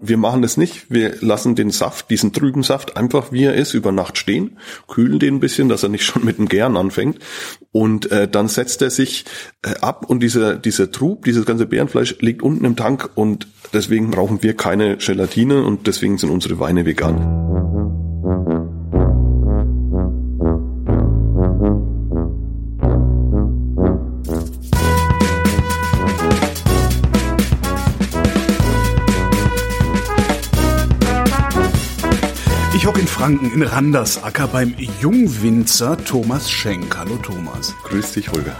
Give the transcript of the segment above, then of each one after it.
wir machen das nicht. Wir lassen den Saft, diesen trüben Saft, einfach wie er ist, über Nacht stehen, kühlen den ein bisschen, dass er nicht schon mit dem Gären anfängt. Und äh, dann setzt er sich äh, ab und dieser, dieser Trub, dieses ganze Bärenfleisch liegt unten im Tank und deswegen brauchen wir keine Gelatine und deswegen sind unsere Weine vegan. Franken in Randersacker beim Jungwinzer Thomas Schenk. Hallo Thomas. Grüß dich, Holger.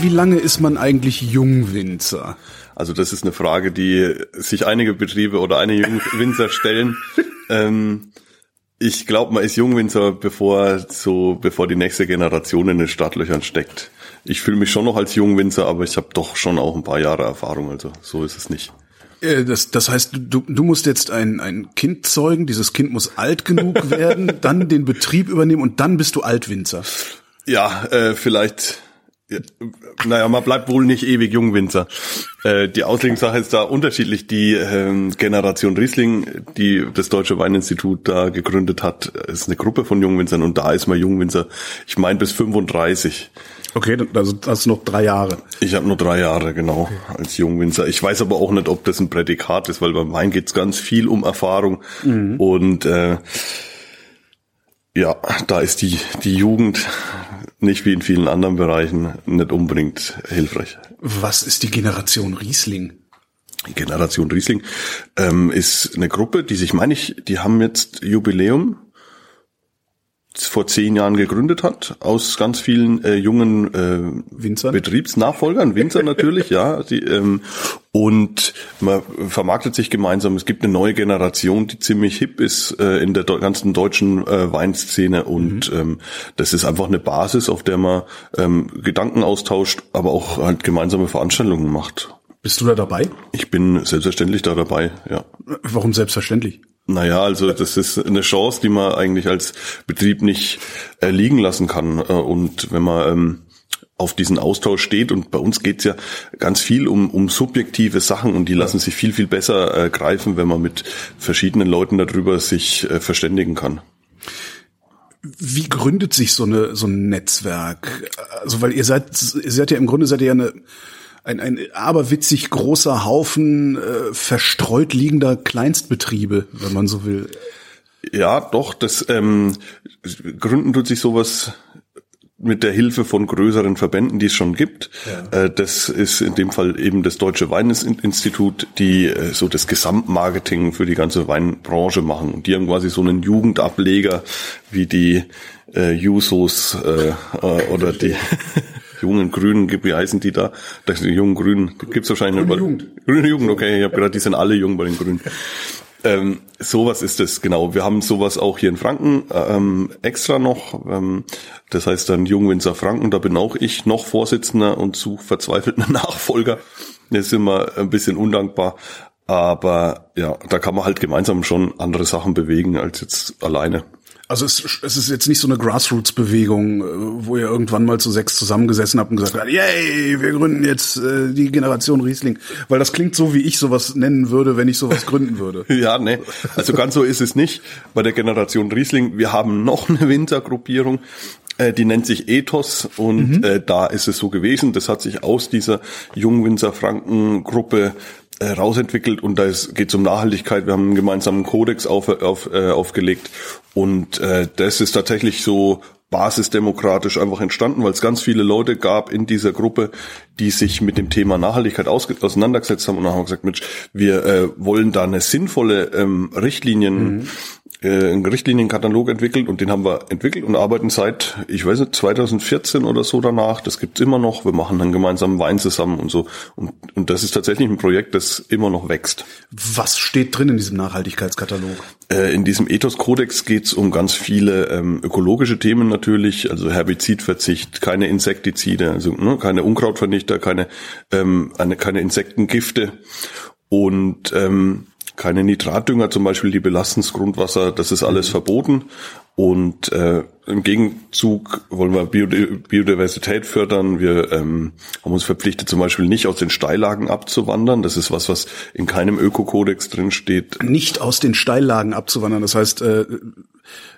Wie lange ist man eigentlich Jungwinzer? Also das ist eine Frage, die sich einige Betriebe oder einige Jungwinzer stellen. ähm, ich glaube, man ist Jungwinzer, bevor so, bevor die nächste Generation in den Startlöchern steckt. Ich fühle mich schon noch als Jungwinzer, aber ich habe doch schon auch ein paar Jahre Erfahrung, also so ist es nicht. Äh, das, das heißt, du, du musst jetzt ein, ein Kind zeugen, dieses Kind muss alt genug werden, dann den Betrieb übernehmen und dann bist du Altwinzer. Ja, äh, vielleicht, naja, man bleibt wohl nicht ewig Jungwinzer. Äh, die Auslegungssache ist da unterschiedlich. Die äh, Generation Riesling, die das Deutsche Weininstitut da gegründet hat, ist eine Gruppe von Jungwinzern und da ist man Jungwinzer, ich meine bis 35. Okay, also hast du noch drei Jahre. Ich habe nur drei Jahre, genau, okay. als Jungwinzer. Ich weiß aber auch nicht, ob das ein Prädikat ist, weil beim Wein geht's ganz viel um Erfahrung. Mhm. Und äh, ja, da ist die, die Jugend nicht wie in vielen anderen Bereichen nicht unbedingt hilfreich. Was ist die Generation Riesling? Die Generation Riesling ähm, ist eine Gruppe, die sich, meine ich, die haben jetzt Jubiläum vor zehn Jahren gegründet hat, aus ganz vielen äh, jungen äh, Winzern? Betriebsnachfolgern, Winzer natürlich, ja. Die, ähm, und man vermarktet sich gemeinsam. Es gibt eine neue Generation, die ziemlich hip ist äh, in der ganzen deutschen äh, Weinszene und mhm. ähm, das ist einfach eine Basis, auf der man ähm, Gedanken austauscht, aber auch halt gemeinsame Veranstaltungen macht. Bist du da dabei? Ich bin selbstverständlich da dabei, ja. Warum selbstverständlich? Naja, also das ist eine Chance, die man eigentlich als Betrieb nicht äh, liegen lassen kann. Äh, und wenn man ähm, auf diesen Austausch steht und bei uns geht's ja ganz viel um, um subjektive Sachen und die lassen sich viel, viel besser äh, greifen, wenn man mit verschiedenen Leuten darüber sich äh, verständigen kann. Wie gründet sich so eine so ein Netzwerk? Also weil ihr seid ihr seid ja im Grunde seid ihr ja eine ein, ein aberwitzig großer Haufen äh, verstreut liegender Kleinstbetriebe, wenn man so will. Ja, doch, das ähm, gründen tut sich sowas mit der Hilfe von größeren Verbänden, die es schon gibt. Ja. Äh, das ist in dem Fall eben das Deutsche Weininstitut, die äh, so das Gesamtmarketing für die ganze Weinbranche machen. Und die haben quasi so einen Jugendableger wie die äh, Jusos äh, äh, oder die jungen Grünen, wie heißen die da? Das die jungen Grünen, gibt's wahrscheinlich Grüne Jugend. Grüne Jugend, okay, ich habe gerade, die sind alle jung bei den Grünen. Ähm, sowas ist es, genau. Wir haben sowas auch hier in Franken ähm, extra noch. Ähm, das heißt dann Jungwinzer Franken, da bin auch ich noch Vorsitzender und suche verzweifelt einen Nachfolger. Das ist immer ein bisschen undankbar. Aber ja, da kann man halt gemeinsam schon andere Sachen bewegen als jetzt alleine. Also es, es ist jetzt nicht so eine Grassroots-Bewegung, äh, wo ihr irgendwann mal zu sechs zusammengesessen habt und gesagt habt, yay, wir gründen jetzt äh, die Generation Riesling. Weil das klingt so, wie ich sowas nennen würde, wenn ich sowas gründen würde. ja, ne. Also ganz so ist es nicht. Bei der Generation Riesling, wir haben noch eine Wintergruppierung, äh, die nennt sich Ethos und mhm. äh, da ist es so gewesen. Das hat sich aus dieser Jungwinzer Franken Gruppe äh, rausentwickelt und da geht es um Nachhaltigkeit. Wir haben einen gemeinsamen Kodex auf, auf, äh, aufgelegt und äh, das ist tatsächlich so basisdemokratisch einfach entstanden, weil es ganz viele Leute gab in dieser Gruppe, die sich mit dem Thema Nachhaltigkeit auseinandergesetzt haben und haben gesagt, Mensch, wir äh, wollen da eine sinnvolle ähm, Richtlinien mhm äh, einen Richtlinienkatalog entwickelt und den haben wir entwickelt und arbeiten seit, ich weiß nicht, 2014 oder so danach. Das gibt's immer noch. Wir machen einen gemeinsamen Wein zusammen und so. Und, und das ist tatsächlich ein Projekt, das immer noch wächst. Was steht drin in diesem Nachhaltigkeitskatalog? Äh, in diesem Ethos-Kodex geht's um ganz viele ähm, ökologische Themen natürlich, also Herbizidverzicht, keine Insektizide, also ne, keine Unkrautvernichter, keine, ähm, eine, keine Insektengifte und ähm, keine Nitratdünger zum Beispiel, die belasten das Grundwasser, das ist alles mhm. verboten. Und äh, im Gegenzug wollen wir Biodiversität fördern. Wir ähm, haben uns verpflichtet, zum Beispiel nicht aus den Steillagen abzuwandern. Das ist was, was in keinem Ökokodex drin steht. Nicht aus den Steillagen abzuwandern. Das heißt, äh,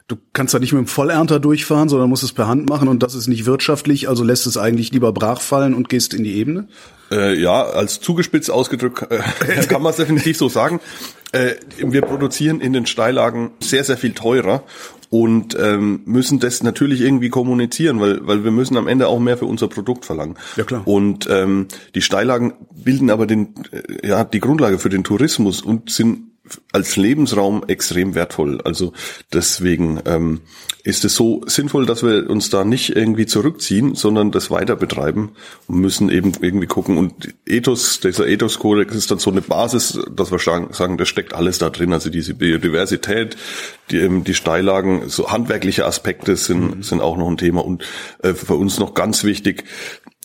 du kannst da nicht mit dem Vollernter durchfahren, sondern musst es per Hand machen und das ist nicht wirtschaftlich, also lässt es eigentlich lieber brach fallen und gehst in die Ebene? Äh, ja, als zugespitzt ausgedrückt äh, kann man es definitiv so sagen. Äh, wir produzieren in den Steillagen sehr, sehr viel teurer und ähm, müssen das natürlich irgendwie kommunizieren, weil, weil wir müssen am Ende auch mehr für unser Produkt verlangen. Ja klar. Und ähm, die Steillagen bilden aber den, äh, ja, die Grundlage für den Tourismus und sind als Lebensraum extrem wertvoll. Also deswegen ähm, ist es so sinnvoll, dass wir uns da nicht irgendwie zurückziehen, sondern das weiter betreiben und müssen eben irgendwie gucken. Und Ethos, dieser Ethos-Kodex ist dann so eine Basis, dass wir sagen, das steckt alles da drin. Also diese Biodiversität, die, ähm, die Steillagen, so handwerkliche Aspekte sind, mhm. sind auch noch ein Thema. Und äh, für uns noch ganz wichtig,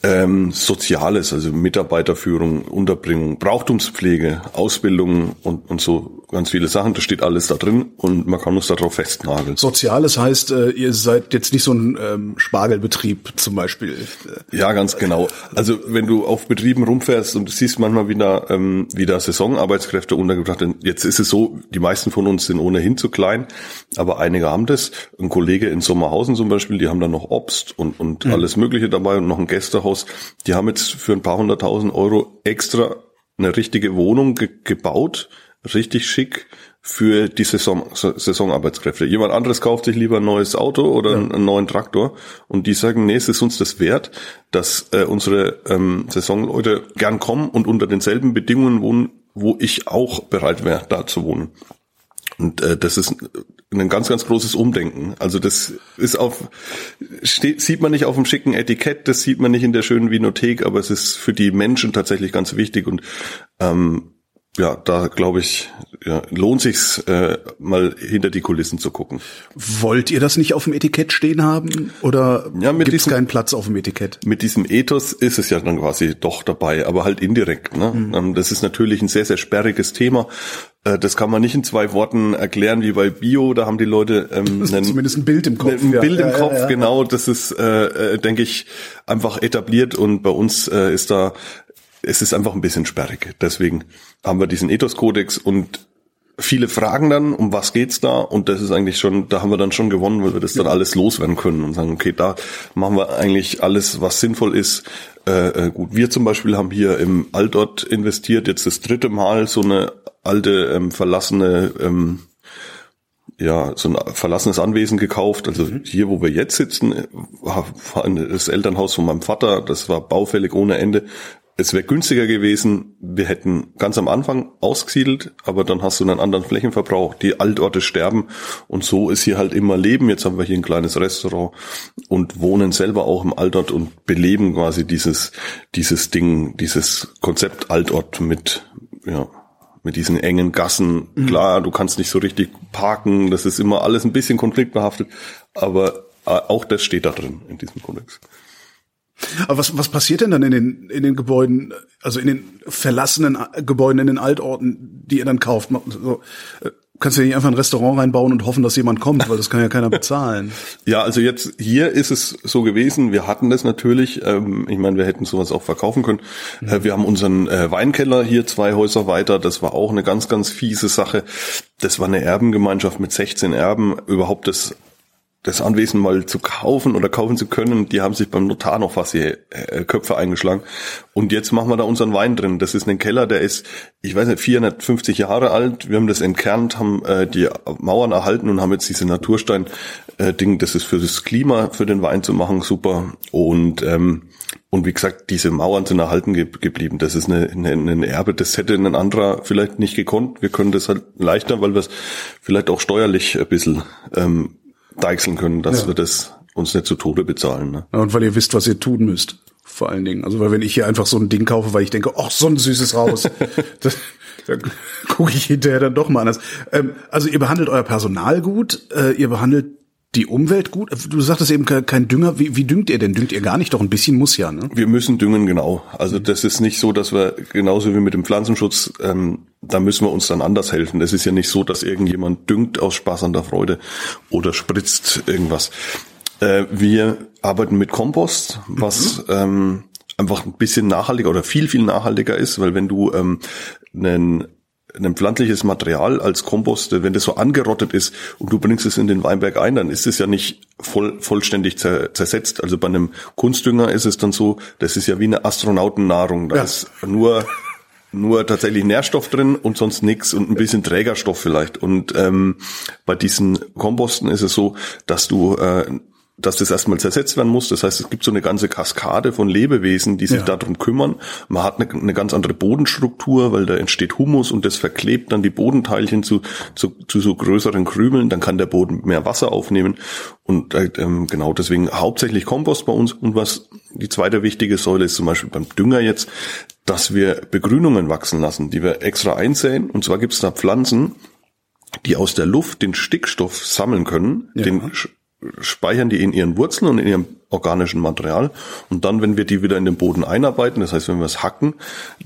ähm, Soziales, also Mitarbeiterführung, Unterbringung, Brauchtumspflege, Ausbildung und, und so ganz viele Sachen. Das steht alles da drin und man kann uns darauf festnageln. Soziales heißt, äh, ihr seid jetzt nicht so ein ähm, Spargelbetrieb zum Beispiel. Ja, ganz genau. Also wenn du auf Betrieben rumfährst und du siehst manchmal wieder, ähm, wieder Saisonarbeitskräfte untergebracht, sind, jetzt ist es so, die meisten von uns sind ohnehin zu klein, aber einige haben das. Ein Kollege in Sommerhausen zum Beispiel, die haben dann noch Obst und, und mhm. alles Mögliche dabei und noch ein Gästehaus. Die haben jetzt für ein paar hunderttausend Euro extra eine richtige Wohnung ge gebaut richtig schick für die Saison, Saisonarbeitskräfte. Jemand anderes kauft sich lieber ein neues Auto oder ja. einen neuen Traktor und die sagen, nee, es ist uns das wert, dass äh, unsere ähm, Saisonleute gern kommen und unter denselben Bedingungen wohnen, wo ich auch bereit wäre, da zu wohnen. Und äh, das ist ein ganz, ganz großes Umdenken. Also das ist auf, steht, sieht man nicht auf dem schicken Etikett, das sieht man nicht in der schönen Vinothek, aber es ist für die Menschen tatsächlich ganz wichtig und ähm, ja, da glaube ich, ja, lohnt sich's äh, mal hinter die Kulissen zu gucken. Wollt ihr das nicht auf dem Etikett stehen haben oder ja, gibt es keinen Platz auf dem Etikett? Mit diesem Ethos ist es ja dann quasi doch dabei, aber halt indirekt. Ne? Mhm. Das ist natürlich ein sehr, sehr sperriges Thema. Äh, das kann man nicht in zwei Worten erklären wie bei Bio. Da haben die Leute ähm, einen, zumindest ein Bild im Kopf. Ein ja. Bild im ja, Kopf, ja, genau. Das ist, äh, äh, denke ich, einfach etabliert und bei uns äh, ist da es ist einfach ein bisschen sperrig. Deswegen haben wir diesen Ethos-Kodex und viele fragen dann, um was geht's da? Und das ist eigentlich schon, da haben wir dann schon gewonnen, weil wir das dann alles loswerden können und sagen, okay, da machen wir eigentlich alles, was sinnvoll ist. Äh, äh, gut, wir zum Beispiel haben hier im Altort investiert, jetzt das dritte Mal so eine alte, ähm, verlassene, ähm, ja, so ein verlassenes Anwesen gekauft. Also mhm. hier, wo wir jetzt sitzen, war das Elternhaus von meinem Vater, das war baufällig ohne Ende es wäre günstiger gewesen, wir hätten ganz am Anfang ausgesiedelt, aber dann hast du einen anderen Flächenverbrauch, die Altorte sterben und so ist hier halt immer Leben. Jetzt haben wir hier ein kleines Restaurant und wohnen selber auch im Altort und beleben quasi dieses, dieses Ding, dieses Konzept Altort mit, ja, mit diesen engen Gassen. Mhm. Klar, du kannst nicht so richtig parken, das ist immer alles ein bisschen konfliktbehaftet, aber äh, auch das steht da drin in diesem Kodex. Aber was, was passiert denn dann in den, in den Gebäuden, also in den verlassenen Gebäuden, in den Altorten, die ihr dann kauft? So, äh, kannst du ja nicht einfach ein Restaurant reinbauen und hoffen, dass jemand kommt, weil das kann ja keiner bezahlen. ja, also jetzt hier ist es so gewesen, wir hatten das natürlich, ähm, ich meine, wir hätten sowas auch verkaufen können. Mhm. Äh, wir haben unseren äh, Weinkeller hier zwei Häuser weiter, das war auch eine ganz, ganz fiese Sache. Das war eine Erbengemeinschaft mit 16 Erben, überhaupt das das Anwesen mal zu kaufen oder kaufen zu können, die haben sich beim Notar noch fast die äh, Köpfe eingeschlagen. Und jetzt machen wir da unseren Wein drin. Das ist ein Keller, der ist, ich weiß nicht, 450 Jahre alt. Wir haben das entkernt, haben äh, die Mauern erhalten und haben jetzt diese Naturstein-Ding. Äh, das ist für das Klima, für den Wein zu machen, super. Und ähm, und wie gesagt, diese Mauern sind erhalten ge geblieben. Das ist eine, eine, eine Erbe, das hätte ein anderer vielleicht nicht gekonnt. Wir können das halt leichter, weil wir es vielleicht auch steuerlich ein bisschen ähm, deichseln können, dass ja. wir das uns nicht zu Tode bezahlen. Ne? Und weil ihr wisst, was ihr tun müsst. Vor allen Dingen. Also weil wenn ich hier einfach so ein Ding kaufe, weil ich denke, ach, so ein süßes Haus, das, da gucke ich hinterher dann doch mal anders. Ähm, also ihr behandelt euer Personal gut, äh, ihr behandelt die Umwelt gut? Du sagtest eben kein Dünger. Wie, wie düngt ihr denn? Düngt ihr gar nicht? Doch ein bisschen muss ja, ne? Wir müssen düngen, genau. Also das ist nicht so, dass wir genauso wie mit dem Pflanzenschutz, ähm, da müssen wir uns dann anders helfen. Es ist ja nicht so, dass irgendjemand düngt aus Spaß an der Freude oder spritzt irgendwas. Äh, wir arbeiten mit Kompost, was mhm. ähm, einfach ein bisschen nachhaltiger oder viel, viel nachhaltiger ist, weil wenn du ähm, einen ein pflanzliches Material als Kompost, wenn das so angerottet ist und du bringst es in den Weinberg ein, dann ist es ja nicht voll, vollständig zersetzt. Also bei einem Kunstdünger ist es dann so, das ist ja wie eine Astronautennahrung. Da ja. ist nur nur tatsächlich Nährstoff drin und sonst nichts und ein bisschen Trägerstoff vielleicht. Und ähm, bei diesen Komposten ist es so, dass du äh, dass das erstmal zersetzt werden muss. Das heißt, es gibt so eine ganze Kaskade von Lebewesen, die sich ja. darum kümmern. Man hat eine, eine, ganz andere Bodenstruktur, weil da entsteht Humus und das verklebt dann die Bodenteilchen zu, zu, zu so größeren Krümeln. Dann kann der Boden mehr Wasser aufnehmen. Und äh, ähm, genau deswegen hauptsächlich Kompost bei uns. Und was die zweite wichtige Säule ist zum Beispiel beim Dünger jetzt, dass wir Begrünungen wachsen lassen, die wir extra einsäen. Und zwar gibt es da Pflanzen, die aus der Luft den Stickstoff sammeln können, ja. den speichern die in ihren Wurzeln und in ihrem organischen Material. Und dann, wenn wir die wieder in den Boden einarbeiten, das heißt, wenn wir es hacken,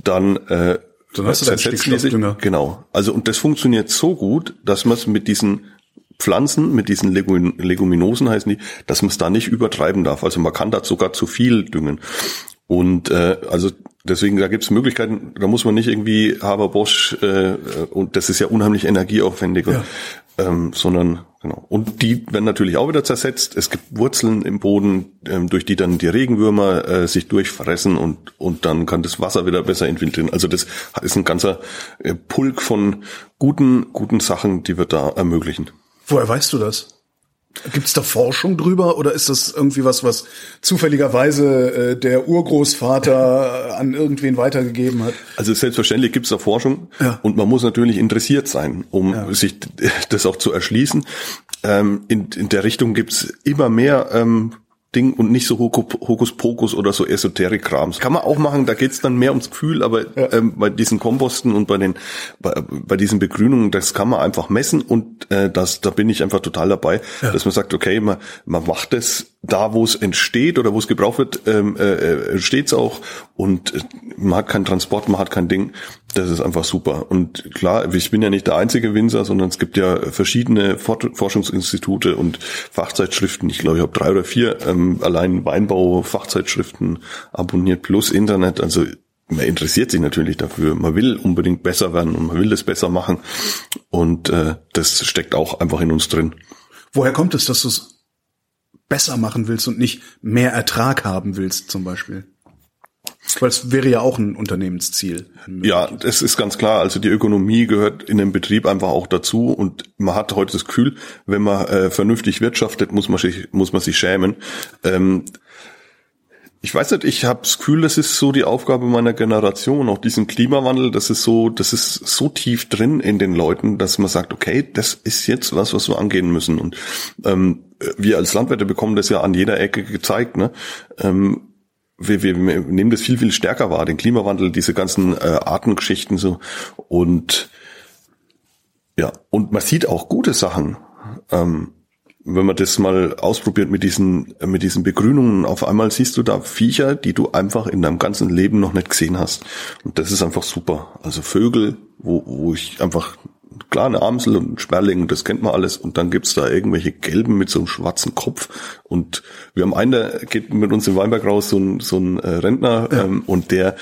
dann äh, dann hast du sich. Genau. Also und das funktioniert so gut, dass man es mit diesen Pflanzen, mit diesen Leguminosen heißen die, dass man es da nicht übertreiben darf. Also man kann da sogar zu viel düngen. Und äh, also deswegen, da gibt es Möglichkeiten, da muss man nicht irgendwie Haber Bosch, äh, und das ist ja unheimlich energieaufwendig, ja. ähm, sondern genau. Und die werden natürlich auch wieder zersetzt. Es gibt Wurzeln im Boden, ähm, durch die dann die Regenwürmer äh, sich durchfressen und, und dann kann das Wasser wieder besser infiltrieren. Also das ist ein ganzer äh, Pulk von guten, guten Sachen, die wir da ermöglichen. Woher weißt du das? Gibt es da Forschung drüber oder ist das irgendwie was, was zufälligerweise äh, der Urgroßvater an irgendwen weitergegeben hat? Also selbstverständlich gibt es da Forschung ja. und man muss natürlich interessiert sein, um ja. sich das auch zu erschließen. Ähm, in, in der Richtung gibt es immer mehr ähm, Ding und nicht so Hokuspokus oder so Esoterik-Krams. Kann man auch machen, da geht's dann mehr ums Gefühl, aber ja. ähm, bei diesen Komposten und bei den bei, bei diesen Begrünungen, das kann man einfach messen und äh, das, da bin ich einfach total dabei, ja. dass man sagt, okay, man, man macht es da, wo es entsteht oder wo es gebraucht wird, ähm, äh, entsteht's äh, auch und äh, man hat keinen Transport, man hat kein Ding. Das ist einfach super. Und klar, ich bin ja nicht der einzige Winzer, sondern es gibt ja verschiedene Forschungsinstitute und Fachzeitschriften. Ich glaube, ich habe drei oder vier ähm, allein Weinbau-Fachzeitschriften abonniert plus Internet. Also man interessiert sich natürlich dafür. Man will unbedingt besser werden und man will das besser machen. Und äh, das steckt auch einfach in uns drin. Woher kommt es, dass du es besser machen willst und nicht mehr Ertrag haben willst, zum Beispiel? Weil es wäre ja auch ein Unternehmensziel. Ja, das ist ganz klar. Also die Ökonomie gehört in dem Betrieb einfach auch dazu und man hat heute das Gefühl, wenn man äh, vernünftig wirtschaftet, muss man sich, muss man sich schämen. Ähm, ich weiß nicht, ich habe das Gefühl, das ist so die Aufgabe meiner Generation, auch diesen Klimawandel, das ist so, das ist so tief drin in den Leuten, dass man sagt, okay, das ist jetzt was, was wir angehen müssen. Und ähm, wir als Landwirte bekommen das ja an jeder Ecke gezeigt. Ne? Ähm, wir, wir, wir nehmen das viel, viel stärker wahr, den Klimawandel, diese ganzen äh, Artengeschichten so. Und ja, und man sieht auch gute Sachen. Ähm, wenn man das mal ausprobiert mit diesen, mit diesen Begrünungen, auf einmal siehst du da Viecher, die du einfach in deinem ganzen Leben noch nicht gesehen hast. Und das ist einfach super. Also Vögel, wo, wo ich einfach klar, eine Amsel und ein Sperling, das kennt man alles. Und dann gibt's da irgendwelche Gelben mit so einem schwarzen Kopf. Und wir haben einen, der geht mit uns im Weinberg raus, so ein, so ein äh, Rentner, ja. ähm, und der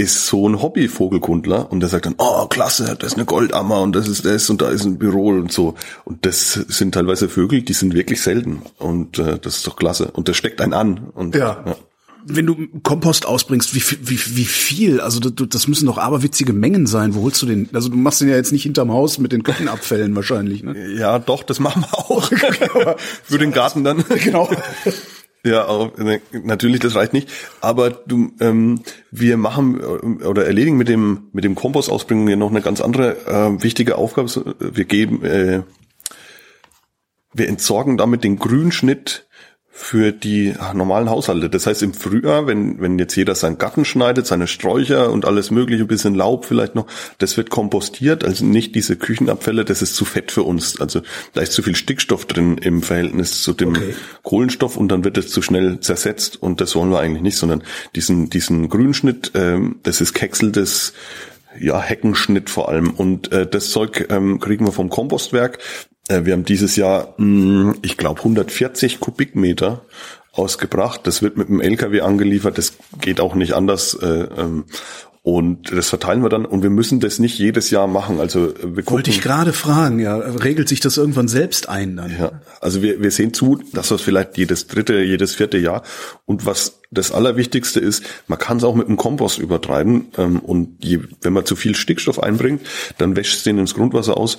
ist so ein Hobby-Vogelkundler und der sagt dann, oh, klasse, das ist eine Goldammer und das ist das und da ist ein Büro und so. Und das sind teilweise Vögel, die sind wirklich selten. Und äh, das ist doch klasse. Und das steckt einen an. Und, ja. ja wenn du Kompost ausbringst, wie, wie, wie viel? Also das, das müssen doch aberwitzige Mengen sein. Wo holst du den? Also du machst den ja jetzt nicht hinterm Haus mit den Küchenabfällen wahrscheinlich, ne? Ja, doch, das machen wir auch. Für den Garten dann. Genau. Ja, auch, ne, natürlich, das reicht nicht. Aber du, ähm, wir machen äh, oder erledigen mit dem mit dem Kompostausbringen ja noch eine ganz andere äh, wichtige Aufgabe. Wir geben, äh, wir entsorgen damit den Grünschnitt für die normalen Haushalte. Das heißt im Frühjahr, wenn, wenn jetzt jeder seinen Garten schneidet, seine Sträucher und alles mögliche, ein bisschen Laub vielleicht noch, das wird kompostiert, also nicht diese Küchenabfälle, das ist zu fett für uns. Also da ist zu viel Stickstoff drin im Verhältnis zu dem okay. Kohlenstoff und dann wird es zu schnell zersetzt und das wollen wir eigentlich nicht, sondern diesen, diesen Grünschnitt, ähm, das ist Kexeltes ja, Heckenschnitt vor allem. Und äh, das Zeug ähm, kriegen wir vom Kompostwerk. Äh, wir haben dieses Jahr, mh, hm, ich glaube, 140 Kubikmeter ausgebracht. Das wird mit dem LKW angeliefert. Das geht auch nicht anders. Äh, ähm, und das verteilen wir dann und wir müssen das nicht jedes Jahr machen. Also wir gucken, Wollte ich gerade fragen, ja, regelt sich das irgendwann selbst ein dann? Ja, also wir, wir sehen zu, dass wir es vielleicht jedes dritte, jedes vierte Jahr und was das Allerwichtigste ist, man kann es auch mit dem Kompost übertreiben ähm, und je, wenn man zu viel Stickstoff einbringt, dann wäscht es den ins Grundwasser aus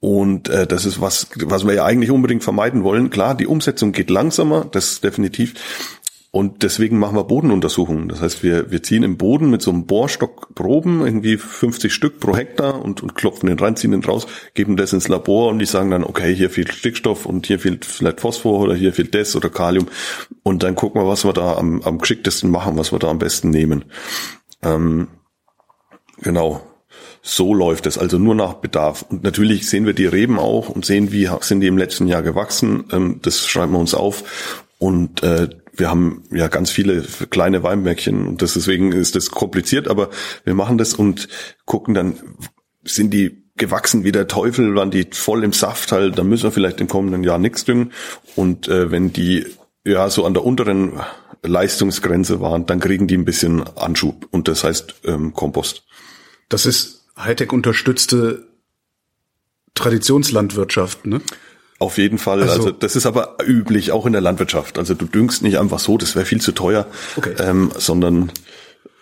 und äh, das ist was, was wir ja eigentlich unbedingt vermeiden wollen. Klar, die Umsetzung geht langsamer, das definitiv. Und deswegen machen wir Bodenuntersuchungen. Das heißt, wir, wir ziehen im Boden mit so einem Bohrstock Proben, irgendwie 50 Stück pro Hektar und, und klopfen den rein, ziehen den raus, geben das ins Labor und die sagen dann, okay, hier fehlt Stickstoff und hier fehlt vielleicht Phosphor oder hier fehlt das oder Kalium. Und dann gucken wir, was wir da am, am geschicktesten machen, was wir da am besten nehmen. Ähm, genau. So läuft es, also nur nach Bedarf. Und natürlich sehen wir die Reben auch und sehen, wie sind die im letzten Jahr gewachsen. Ähm, das schreiben wir uns auf. Und äh, wir haben ja ganz viele kleine Weinbergchen und deswegen ist das kompliziert, aber wir machen das und gucken dann, sind die gewachsen wie der Teufel, waren die voll im Saft halt, dann müssen wir vielleicht im kommenden Jahr nichts düngen. Und äh, wenn die ja so an der unteren Leistungsgrenze waren, dann kriegen die ein bisschen Anschub und das heißt ähm, Kompost. Das ist Hightech unterstützte Traditionslandwirtschaft, ne? Auf jeden Fall. Also, also, das ist aber üblich, auch in der Landwirtschaft. Also du düngst nicht einfach so, das wäre viel zu teuer, okay. ähm, sondern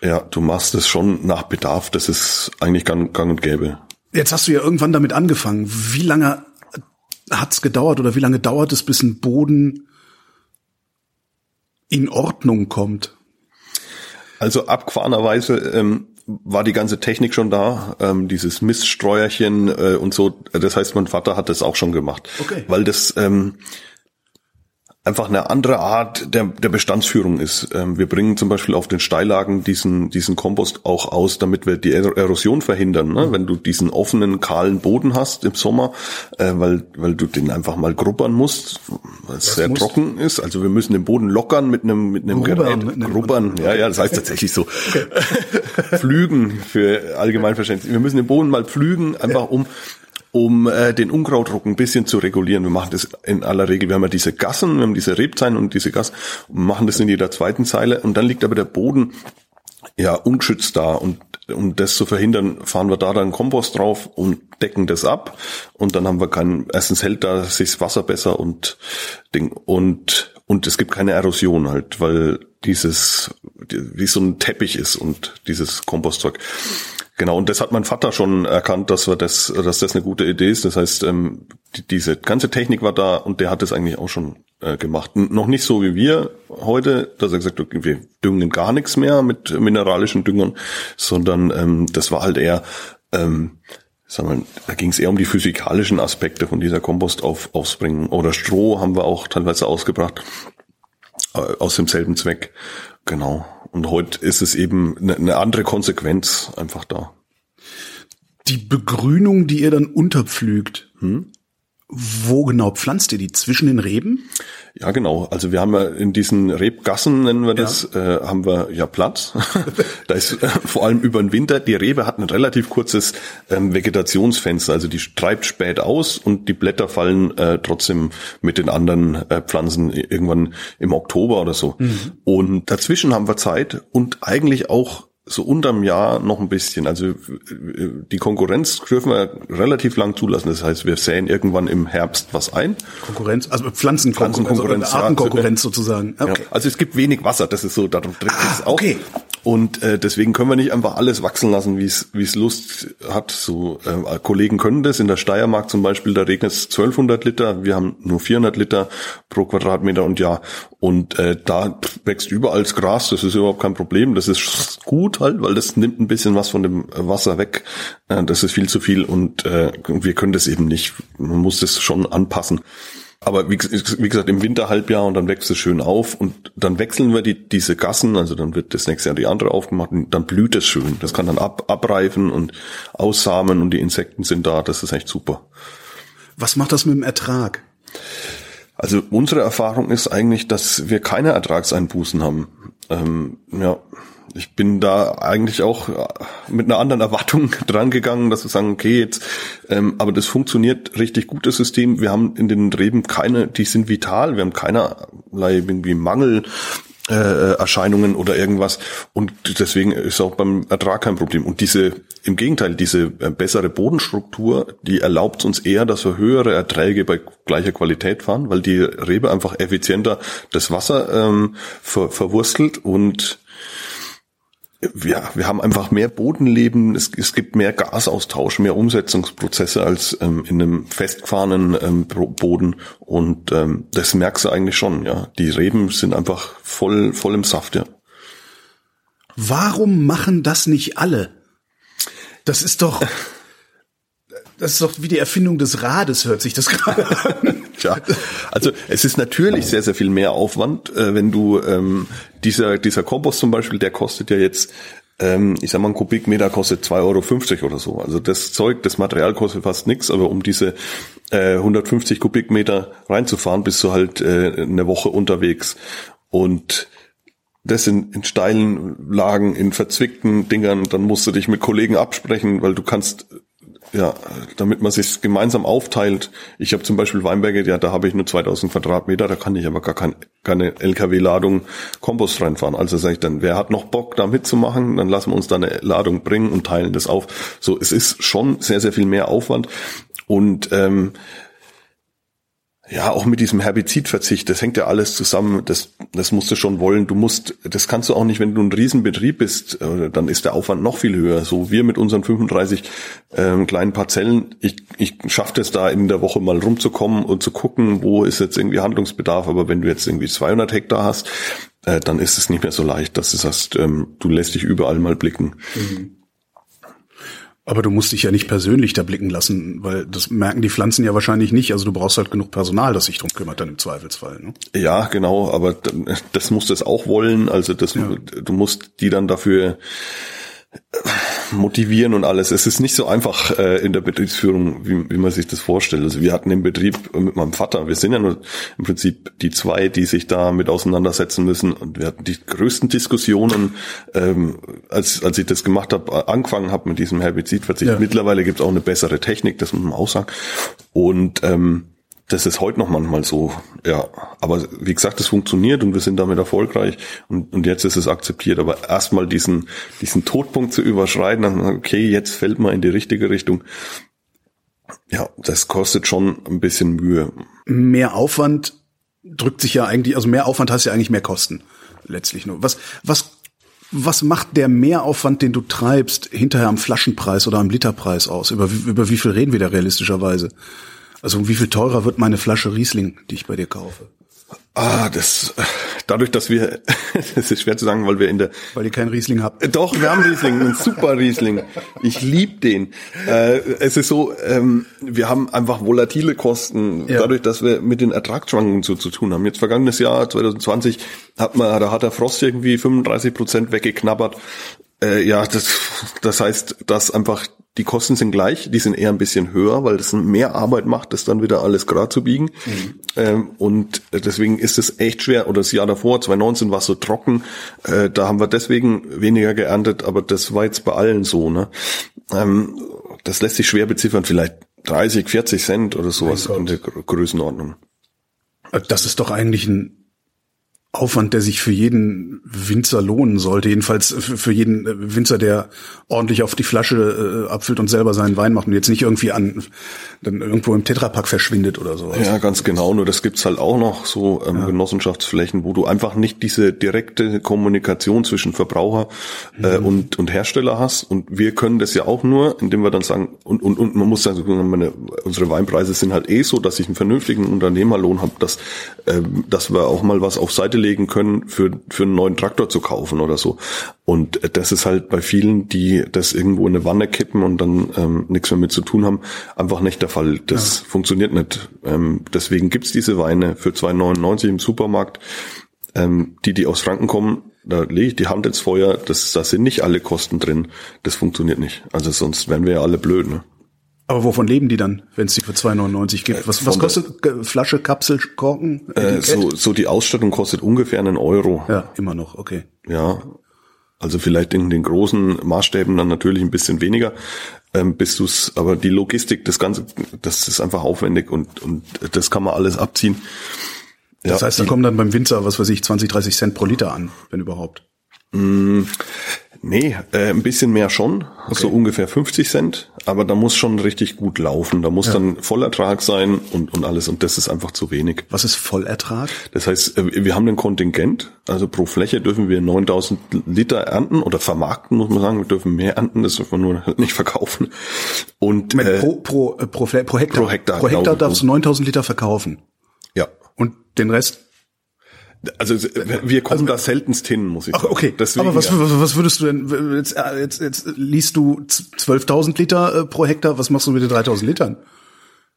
ja, du machst es schon nach Bedarf. Das ist eigentlich gang, gang und gäbe. Jetzt hast du ja irgendwann damit angefangen. Wie lange hat's gedauert oder wie lange dauert es, bis ein Boden in Ordnung kommt? Also abgefahrenerweise ähm, war die ganze Technik schon da, ähm, dieses Miststreuerchen äh, und so. Das heißt, mein Vater hat das auch schon gemacht, okay. weil das ähm, einfach eine andere Art der, der Bestandsführung ist. Ähm, wir bringen zum Beispiel auf den Steillagen diesen, diesen Kompost auch aus, damit wir die Erosion verhindern. Ne? Wenn du diesen offenen, kahlen Boden hast im Sommer, äh, weil, weil du den einfach mal grubbern musst, weil es sehr trocken ist. Also wir müssen den Boden lockern mit einem, mit einem grubbern, Gerät. Mit grubbern, ja, ja, das heißt tatsächlich so. Okay. pflügen für Allgemeinverständnis. Wir müssen den Boden mal pflügen, einfach um um äh, den Unkrautdruck ein bisschen zu regulieren. Wir machen das in aller Regel, wir haben ja diese Gassen, wir haben diese Rebzeilen und diese Gassen, und machen das in jeder zweiten Zeile und dann liegt aber der Boden ja ungeschützt da und um das zu verhindern, fahren wir da dann Kompost drauf und decken das ab und dann haben wir keinen, erstens hält da sich das Wasser besser und Ding und und es gibt keine Erosion halt, weil dieses wie so ein Teppich ist und dieses Kompostzeug. Genau, und das hat mein Vater schon erkannt, dass wir das, dass das eine gute Idee ist. Das heißt, ähm, die, diese ganze Technik war da und der hat das eigentlich auch schon äh, gemacht. Noch nicht so wie wir heute, dass er gesagt hat, wir düngen gar nichts mehr mit mineralischen Düngern, sondern ähm, das war halt eher, ähm, sagen wir, da ging es eher um die physikalischen Aspekte von dieser Kompost auf, aufbringen. Oder Stroh haben wir auch teilweise ausgebracht äh, aus demselben Zweck. Genau. Und heute ist es eben eine, eine andere Konsequenz einfach da. Die Begrünung, die ihr dann unterpflügt, hm? Wo genau pflanzt ihr die? Zwischen den Reben? Ja, genau. Also wir haben ja in diesen Rebgassen, nennen wir das, ja. äh, haben wir ja Platz. da ist äh, vor allem über den Winter, die Rebe hat ein relativ kurzes ähm, Vegetationsfenster. Also die treibt spät aus und die Blätter fallen äh, trotzdem mit den anderen äh, Pflanzen irgendwann im Oktober oder so. Mhm. Und dazwischen haben wir Zeit und eigentlich auch so unterm Jahr noch ein bisschen. Also die Konkurrenz dürfen wir relativ lang zulassen. Das heißt, wir säen irgendwann im Herbst was ein. Konkurrenz, also Pflanzenkonkurrenz, Pflanzenkonkurrenz also Artenkonkurrenz sozusagen. Okay. Ja, also es gibt wenig Wasser, das ist so, darum trägt ah, es auch. Okay. Und äh, deswegen können wir nicht einfach alles wachsen lassen, wie es Lust hat. So äh, Kollegen können das. In der Steiermark zum Beispiel, da regnet es 1200 Liter. Wir haben nur 400 Liter pro Quadratmeter und Jahr. Und äh, da wächst überall das Gras. Das ist überhaupt kein Problem. Das ist gut halt, weil das nimmt ein bisschen was von dem Wasser weg. Äh, das ist viel zu viel und äh, wir können das eben nicht. Man muss das schon anpassen. Aber wie, wie, gesagt, im Winterhalbjahr und dann wächst es schön auf und dann wechseln wir die, diese Gassen, also dann wird das nächste Jahr die andere aufgemacht und dann blüht es schön. Das kann dann ab, abreifen und aussamen und die Insekten sind da. Das ist echt super. Was macht das mit dem Ertrag? Also unsere Erfahrung ist eigentlich, dass wir keine Ertragseinbußen haben. Ähm, ja, ich bin da eigentlich auch äh, mit einer anderen Erwartung dran gegangen, dass wir sagen, okay, jetzt, ähm, aber das funktioniert richtig gut, das System. Wir haben in den Reben keine, die sind vital, wir haben keinerlei irgendwie Mangel äh, Erscheinungen oder irgendwas und deswegen ist auch beim Ertrag kein Problem. Und diese, im Gegenteil, diese äh, bessere Bodenstruktur, die erlaubt uns eher, dass wir höhere Erträge bei gleicher Qualität fahren, weil die Rebe einfach effizienter das Wasser ähm, ver, verwurstelt und ja, wir haben einfach mehr Bodenleben, es, es gibt mehr Gasaustausch, mehr Umsetzungsprozesse als ähm, in einem festgefahrenen ähm, Boden und ähm, das merkst du eigentlich schon, ja. Die Reben sind einfach voll, voll im Saft, ja. Warum machen das nicht alle? Das ist doch, das ist doch wie die Erfindung des Rades, hört sich das gerade an. Tja, also es ist natürlich sehr, sehr viel mehr Aufwand, äh, wenn du ähm, dieser, dieser Kompost zum Beispiel, der kostet ja jetzt ähm, ich sag mal, ein Kubikmeter kostet 2,50 Euro oder so. Also das Zeug, das Material kostet fast nichts, aber um diese äh, 150 Kubikmeter reinzufahren, bist du halt äh, eine Woche unterwegs. Und das in, in steilen Lagen, in verzwickten Dingern, dann musst du dich mit Kollegen absprechen, weil du kannst ja, damit man sich gemeinsam aufteilt. Ich habe zum Beispiel Weinberge, ja, da habe ich nur 2000 Quadratmeter, da kann ich aber gar kein, keine LKW-Ladung Kompost reinfahren. Also sage ich dann, wer hat noch Bock da mitzumachen, dann lassen wir uns da eine Ladung bringen und teilen das auf. So, es ist schon sehr, sehr viel mehr Aufwand und ähm, ja, auch mit diesem Herbizidverzicht, das hängt ja alles zusammen, das, das musst du schon wollen. Du musst, das kannst du auch nicht, wenn du ein Riesenbetrieb bist, äh, dann ist der Aufwand noch viel höher. So wir mit unseren 35 ähm, kleinen Parzellen, ich, ich schaffe es da in der Woche mal rumzukommen und zu gucken, wo ist jetzt irgendwie Handlungsbedarf. Aber wenn du jetzt irgendwie 200 Hektar hast, äh, dann ist es nicht mehr so leicht, dass du sagst, ähm, du lässt dich überall mal blicken. Mhm. Aber du musst dich ja nicht persönlich da blicken lassen, weil das merken die Pflanzen ja wahrscheinlich nicht. Also du brauchst halt genug Personal, das sich drum kümmert dann im Zweifelsfall. Ne? Ja, genau, aber das musst du es auch wollen. Also das, ja. du musst die dann dafür motivieren und alles. Es ist nicht so einfach äh, in der Betriebsführung, wie, wie man sich das vorstellt. Also wir hatten im Betrieb mit meinem Vater, wir sind ja nur im Prinzip die zwei, die sich da mit auseinandersetzen müssen. Und wir hatten die größten Diskussionen, ähm, als, als ich das gemacht habe, angefangen habe mit diesem Herbizidverzicht. Ja. Mittlerweile gibt es auch eine bessere Technik, das muss man auch sagen. Und ähm, das ist heute noch manchmal so, ja. Aber wie gesagt, es funktioniert und wir sind damit erfolgreich und, und jetzt ist es akzeptiert. Aber erstmal diesen, diesen Todpunkt zu überschreiten, dann, okay, jetzt fällt man in die richtige Richtung. Ja, das kostet schon ein bisschen Mühe. Mehr Aufwand drückt sich ja eigentlich, also mehr Aufwand heißt ja eigentlich mehr Kosten. Letztlich nur. Was, was, was macht der Mehraufwand, den du treibst, hinterher am Flaschenpreis oder am Literpreis aus? Über, über wie viel reden wir da realistischerweise? Also wie viel teurer wird meine Flasche Riesling, die ich bei dir kaufe? Ah, das dadurch, dass wir das ist schwer zu sagen, weil wir in der weil ihr keinen Riesling habt. Doch, wir haben Riesling, einen super Riesling. Ich lieb den. Äh, es ist so, ähm, wir haben einfach volatile Kosten, ja. dadurch, dass wir mit den Ertragsschwankungen so zu tun haben. Jetzt vergangenes Jahr 2020 hat man, da hat der Frost irgendwie 35 Prozent weggeknabbert. Äh, ja, das, das heißt, dass einfach die Kosten sind gleich, die sind eher ein bisschen höher, weil das mehr Arbeit macht, das dann wieder alles gerade zu biegen. Mhm. Ähm, und deswegen ist es echt schwer. Oder das Jahr davor, 2019, war es so trocken. Äh, da haben wir deswegen weniger geerntet, aber das war jetzt bei allen so. Ne? Ähm, das lässt sich schwer beziffern, vielleicht 30, 40 Cent oder sowas in der Größenordnung. Das ist doch eigentlich ein Aufwand, der sich für jeden Winzer lohnen sollte. Jedenfalls für jeden äh, Winzer, der ordentlich auf die Flasche äh, abfüllt und selber seinen Wein macht und jetzt nicht irgendwie an dann irgendwo im Tetrapack verschwindet oder so. Ja, ganz genau. Nur das gibt's halt auch noch so ähm, ja. Genossenschaftsflächen, wo du einfach nicht diese direkte Kommunikation zwischen Verbraucher äh, mhm. und und Hersteller hast. Und wir können das ja auch nur, indem wir dann sagen und und und man muss sagen, meine, unsere Weinpreise sind halt eh so, dass ich einen vernünftigen Unternehmerlohn habe, dass ähm, dass wir auch mal was auf Seite legen anlegen können, für, für einen neuen Traktor zu kaufen oder so. Und das ist halt bei vielen, die das irgendwo in eine Wanne kippen und dann ähm, nichts mehr mit zu tun haben, einfach nicht der Fall. Das ja. funktioniert nicht. Ähm, deswegen gibt's diese Weine für 2,99 im Supermarkt. Ähm, die, die aus Franken kommen, da lege ich die Hand ins Feuer, das, da sind nicht alle Kosten drin. Das funktioniert nicht. Also sonst wären wir ja alle blöd. Ne? Aber wovon leben die dann, wenn es die für 2,99 gibt? Äh, was, was kostet Flasche, Kapsel, Korken? Äh, so, so die Ausstattung kostet ungefähr einen Euro. Ja, immer noch, okay. Ja, also vielleicht in den großen Maßstäben dann natürlich ein bisschen weniger, ähm, bist du's, aber die Logistik, das Ganze, das ist einfach aufwendig und, und das kann man alles abziehen. Das ja, heißt, da kommen dann beim Winzer, was weiß ich, 20, 30 Cent pro Liter an, wenn überhaupt. Mm, nee, äh, ein bisschen mehr schon, okay. so ungefähr 50 Cent, aber da muss schon richtig gut laufen. Da muss ja. dann Vollertrag sein und, und alles und das ist einfach zu wenig. Was ist Vollertrag? Das heißt, äh, wir haben den Kontingent, also pro Fläche dürfen wir 9000 Liter ernten oder vermarkten, muss man sagen. Wir dürfen mehr ernten, das dürfen wir nur nicht verkaufen. Und Moment, äh, pro, pro, äh, pro, pro Hektar, pro Hektar, pro Hektar darfst du 9000 Liter verkaufen. Ja. Und den Rest also wir kommen also, da seltenst hin, muss ich sagen. Ach, okay, Deswegen, aber was, ja. was würdest du denn, jetzt, äh, jetzt, jetzt liest du 12.000 Liter äh, pro Hektar, was machst du mit den 3.000 Litern?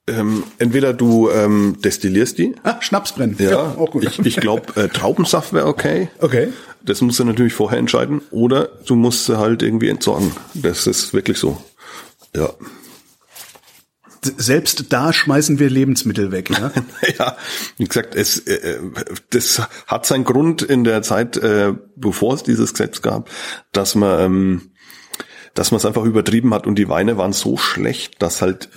Ähm, entweder du ähm, destillierst die. Ah, Schnaps brennen. Ja, ja auch gut. Ich, ich glaube, äh, Traubensaft wäre okay. Okay. Das musst du natürlich vorher entscheiden. Oder du musst sie halt irgendwie entsorgen. Das ist wirklich so. Ja selbst da schmeißen wir Lebensmittel weg. Ja, ja wie gesagt, es, äh, das hat seinen Grund in der Zeit, äh, bevor es dieses Gesetz gab, dass man, ähm, dass man es einfach übertrieben hat und die Weine waren so schlecht, dass halt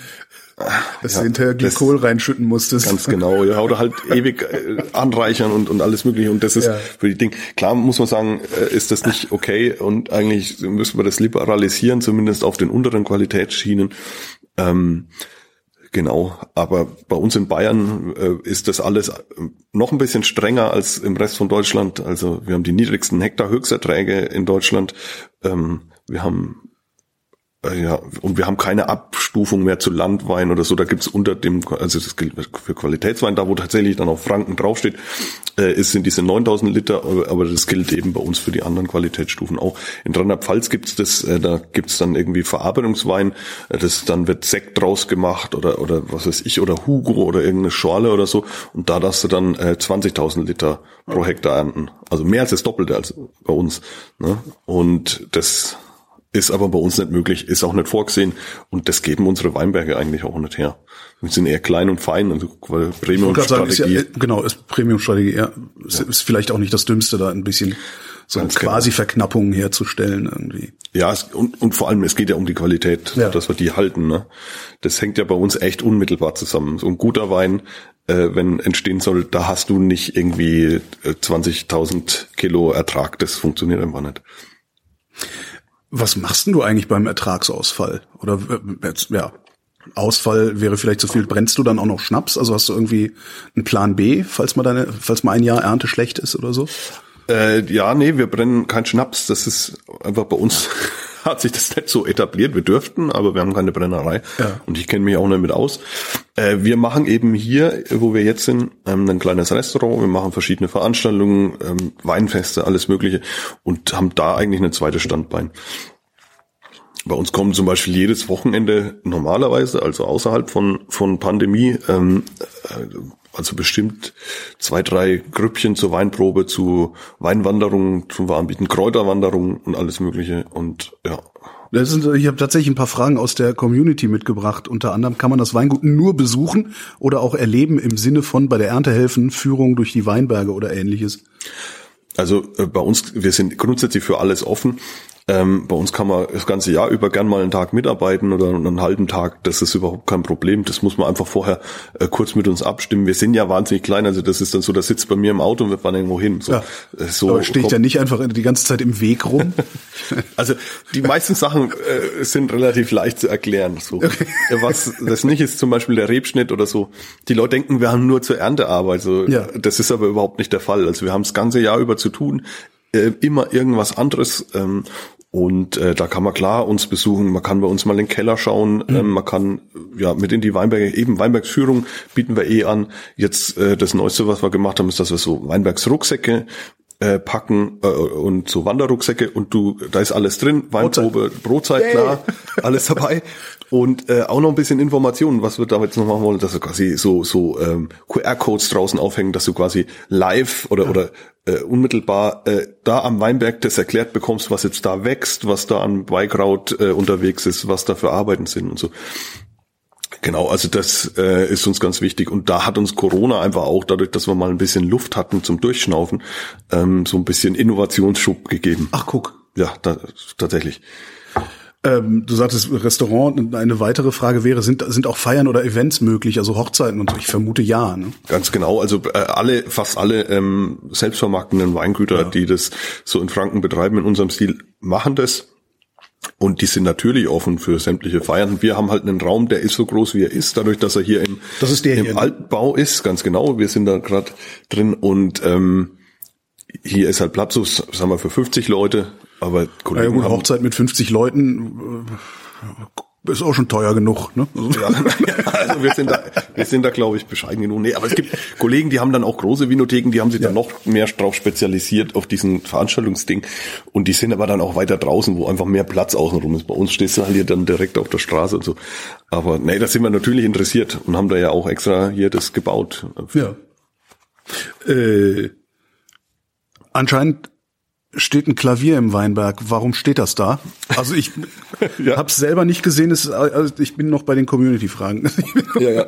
dass ja, du hinterher Glykol reinschütten musstest. Ganz genau, ja. Oder halt ewig äh, anreichern und, und alles mögliche. Und das ist ja. für die Dinge. Klar muss man sagen, äh, ist das nicht okay. Und eigentlich müssen wir das liberalisieren, zumindest auf den unteren Qualitätsschienen. Ähm, genau, aber bei uns in Bayern äh, ist das alles äh, noch ein bisschen strenger als im Rest von Deutschland. Also wir haben die niedrigsten Hektar-Höchsterträge in Deutschland. Ähm, wir haben ja, und wir haben keine Abstufung mehr zu Landwein oder so. Da gibt's unter dem, also das gilt für Qualitätswein, da wo tatsächlich dann auf Franken draufsteht, äh, ist, sind diese 9000 Liter, aber das gilt eben bei uns für die anderen Qualitätsstufen auch. In Rheinland-Pfalz gibt's das, äh, da gibt's dann irgendwie Verarbeitungswein, äh, das dann wird Sekt draus gemacht oder, oder was weiß ich, oder Hugo oder irgendeine Schorle oder so. Und da darfst du dann äh, 20.000 Liter pro Hektar ernten. Also mehr als das Doppelte als bei uns. Ne? Und das ist aber bei uns nicht möglich, ist auch nicht vorgesehen und das geben unsere Weinberge eigentlich auch nicht her. Wir sind eher klein und fein, also Premium-Strategie. Ja, genau, ist Premium-Strategie, ja. Ist, ja. ist vielleicht auch nicht das Dümmste, da ein bisschen so Ganz genau. quasi Verknappungen herzustellen irgendwie. Ja, es, und, und vor allem, es geht ja um die Qualität, ja. dass wir die halten. Ne? Das hängt ja bei uns echt unmittelbar zusammen. So ein guter Wein, äh, wenn entstehen soll, da hast du nicht irgendwie 20.000 äh, Kilo Ertrag. Das funktioniert einfach nicht. Was machst denn du eigentlich beim Ertragsausfall? Oder äh, ja, Ausfall wäre vielleicht zu viel. Brennst du dann auch noch Schnaps? Also hast du irgendwie einen Plan B, falls mal deine, falls mal ein Jahr Ernte schlecht ist oder so? Äh, ja, nee, wir brennen keinen Schnaps. Das ist einfach bei uns hat sich das nicht so etabliert. Wir dürften, aber wir haben keine Brennerei. Ja. Und ich kenne mich auch nicht mit aus. Äh, wir machen eben hier, wo wir jetzt sind, ähm, ein kleines Restaurant. Wir machen verschiedene Veranstaltungen, ähm, Weinfeste, alles Mögliche und haben da eigentlich eine zweite Standbein. Bei uns kommen zum Beispiel jedes Wochenende normalerweise, also außerhalb von, von Pandemie, ähm, äh, also bestimmt zwei, drei Grüppchen zur Weinprobe, zu Weinwanderungen, zum Anbieten Kräuterwanderungen und alles Mögliche. Und ja. Das sind, ich habe tatsächlich ein paar Fragen aus der Community mitgebracht. Unter anderem kann man das Weingut nur besuchen oder auch erleben im Sinne von bei der Ernte helfen, Führung durch die Weinberge oder ähnliches. Also äh, bei uns, wir sind grundsätzlich für alles offen. Ähm, bei uns kann man das ganze Jahr über gern mal einen Tag mitarbeiten oder einen halben Tag. Das ist überhaupt kein Problem. Das muss man einfach vorher äh, kurz mit uns abstimmen. Wir sind ja wahnsinnig klein, also das ist dann so, da sitzt bei mir im Auto und wird man irgendwo hin. So, ja. Äh, so Aber stehe ich ja nicht einfach die ganze Zeit im Weg rum? also die meisten Sachen äh, sind relativ leicht zu erklären. So. Okay. Was das nicht ist, zum Beispiel der Rebschnitt oder so. Die Leute denken, wir haben nur zur Erntearbeit. So, ja. Das ist aber überhaupt nicht der Fall. Also wir haben das ganze Jahr über zu tun äh, immer irgendwas anderes. Ähm, Und äh, da kann man klar uns besuchen, man kann bei uns mal in den Keller schauen, mhm. ähm, man kann ja mit in die Weinberge, eben Weinbergsführung bieten wir eh an. Jetzt äh, das Neueste, was wir gemacht haben, ist, dass wir so Weinbergsrucksäcke äh, packen äh, und so Wanderrucksäcke und du, da ist alles drin, Weinprobe, Brotzeit, Brotzeit klar, alles dabei und äh, auch noch ein bisschen Informationen, was wir damit noch machen wollen, dass wir quasi so so ähm, QR-Codes draußen aufhängen, dass du quasi live oder ja. oder äh, unmittelbar äh, da am Weinberg das erklärt bekommst, was jetzt da wächst, was da an Beikraut äh, unterwegs ist, was da für Arbeiten sind und so. Genau, also das äh, ist uns ganz wichtig. Und da hat uns Corona einfach auch, dadurch, dass wir mal ein bisschen Luft hatten zum Durchschnaufen, ähm, so ein bisschen Innovationsschub gegeben. Ach, guck. Ja, da, tatsächlich. Ähm, du sagtest Restaurant. Eine weitere Frage wäre, sind, sind auch Feiern oder Events möglich, also Hochzeiten und so? Ich vermute ja. Ne? Ganz genau. Also äh, alle, fast alle ähm, selbstvermarktenden Weingüter, ja. die das so in Franken betreiben in unserem Stil, machen das. Und die sind natürlich offen für sämtliche Feiern. Wir haben halt einen Raum, der ist so groß, wie er ist, dadurch, dass er hier im, im hier? Altbau ist, ganz genau. Wir sind da gerade drin und ähm, hier ist halt Platz, so, sagen wir, für 50 Leute. Aber Kollegen ja, Hochzeit mit 50 Leuten äh, ist auch schon teuer genug, ne? Ja, also wir sind da, wir sind da, glaube ich, bescheiden genug. Nee, aber es gibt Kollegen, die haben dann auch große Vinotheken, die haben sich ja. dann noch mehr drauf spezialisiert auf diesen Veranstaltungsding. Und die sind aber dann auch weiter draußen, wo einfach mehr Platz außenrum ist. Bei uns stehst du halt hier dann direkt auf der Straße und so. Aber nee, da sind wir natürlich interessiert und haben da ja auch extra hier das gebaut. Ja. Äh, anscheinend steht ein Klavier im Weinberg. Warum steht das da? Also ich ja. habe es selber nicht gesehen. Ist, also ich bin noch bei den Community-Fragen. ja, ja.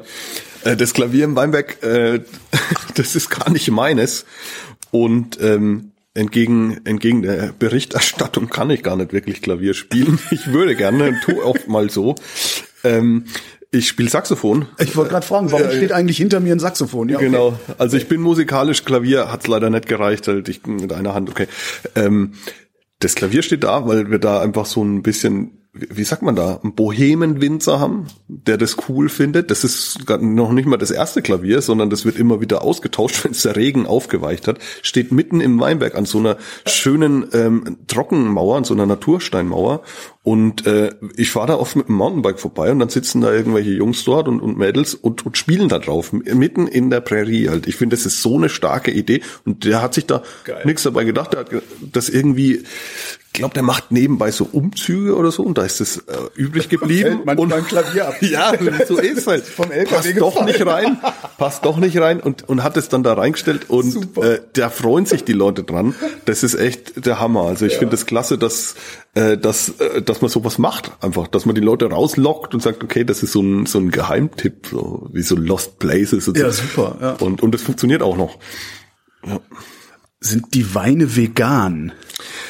Äh, das Klavier im Weinberg, äh, das ist gar nicht meines. Und ähm, entgegen, entgegen der Berichterstattung kann ich gar nicht wirklich Klavier spielen. Ich würde gerne, tu auch mal so. Ähm, ich spiele Saxophon. Ich wollte gerade fragen, warum äh, steht eigentlich hinter mir ein Saxophon? Ja, okay. Genau. Also ich bin musikalisch, Klavier hat's leider nicht gereicht, halt ich mit einer Hand, okay. Ähm, das Klavier steht da, weil wir da einfach so ein bisschen wie sagt man da, einen Bohemenwinzer haben, der das cool findet. Das ist noch nicht mal das erste Klavier, sondern das wird immer wieder ausgetauscht, wenn es der Regen aufgeweicht hat. Steht mitten im Weinberg an so einer schönen ähm, Trockenmauer, an so einer Natursteinmauer. Und äh, ich fahre da oft mit dem Mountainbike vorbei und dann sitzen da irgendwelche Jungs dort und, und Mädels und, und spielen da drauf, mitten in der Prärie halt. Ich finde, das ist so eine starke Idee und der hat sich da nichts dabei gedacht. Der hat das irgendwie glaube, der macht nebenbei so Umzüge oder so und da ist es äh, übrig geblieben. Man und beim Klavier ab. ja, so ist halt. Vom LKW passt doch nicht rein, passt doch nicht rein und und hat es dann da reingestellt und äh, da freuen sich die Leute dran. Das ist echt der Hammer. Also ich ja. finde es das klasse, dass äh, dass äh, dass man sowas macht einfach, dass man die Leute rauslockt und sagt, okay, das ist so ein so ein Geheimtipp, so wie so Lost Places. Und ja, super. Ja. Und und das funktioniert auch noch. Ja. Sind die Weine vegan?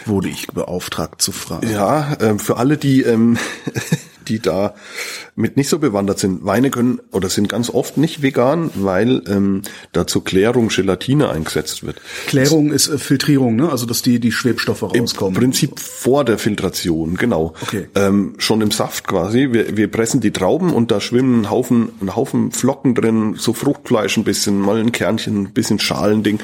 Wurde ich beauftragt zu fragen. Ja, ähm, für alle, die, ähm, die da mit nicht so bewandert sind, Weine können oder sind ganz oft nicht vegan, weil ähm, da zur Klärung Gelatine eingesetzt wird. Klärung ist äh, Filtrierung, ne? Also dass die die Schwebstoffe rauskommen. Im Prinzip vor der Filtration, genau. Okay. Ähm, schon im Saft quasi. Wir, wir pressen die Trauben und da schwimmen ein Haufen, ein Haufen Flocken drin, so Fruchtfleisch ein bisschen, mal ein Kernchen, ein bisschen Schalending.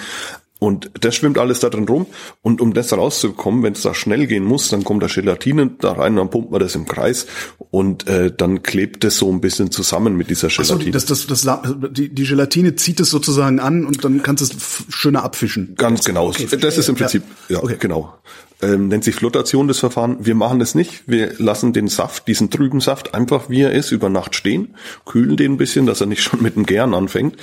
Und das schwimmt alles da drin rum. Und um das rauszukommen, wenn es da schnell gehen muss, dann kommt da Gelatine da rein, dann pumpt man das im Kreis und äh, dann klebt es so ein bisschen zusammen mit dieser Gelatine. So, das, das, das, die, die Gelatine zieht es sozusagen an und dann kannst du es schöner abfischen. Ganz genau. Okay, das ist im Prinzip, ja, ja okay. genau ähm, nennt sich Flotation das Verfahren. Wir machen das nicht. Wir lassen den Saft, diesen trüben Saft, einfach wie er ist, über Nacht stehen, kühlen den ein bisschen, dass er nicht schon mit dem Gären anfängt.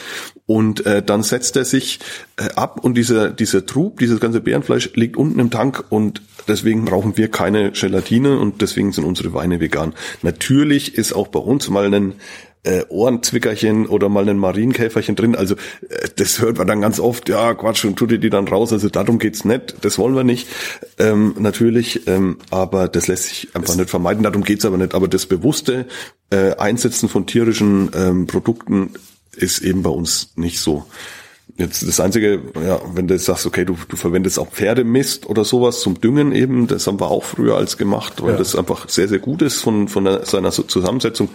Und äh, dann setzt er sich äh, ab und dieser, dieser Trub, dieses ganze Bärenfleisch liegt unten im Tank und deswegen brauchen wir keine Gelatine und deswegen sind unsere Weine vegan. Natürlich ist auch bei uns mal ein äh, Ohrenzwickerchen oder mal ein Marienkäferchen drin. Also äh, das hört man dann ganz oft, ja Quatsch, und tut ihr die dann raus. Also darum geht's nicht, das wollen wir nicht, ähm, natürlich, ähm, aber das lässt sich einfach das nicht vermeiden, darum geht's aber nicht. Aber das bewusste äh, Einsetzen von tierischen ähm, Produkten ist eben bei uns nicht so. Jetzt das Einzige, ja, wenn du sagst, okay, du, du verwendest auch Pferdemist oder sowas zum Düngen eben, das haben wir auch früher als gemacht, weil ja. das einfach sehr, sehr gut ist von, von der, seiner Zusammensetzung,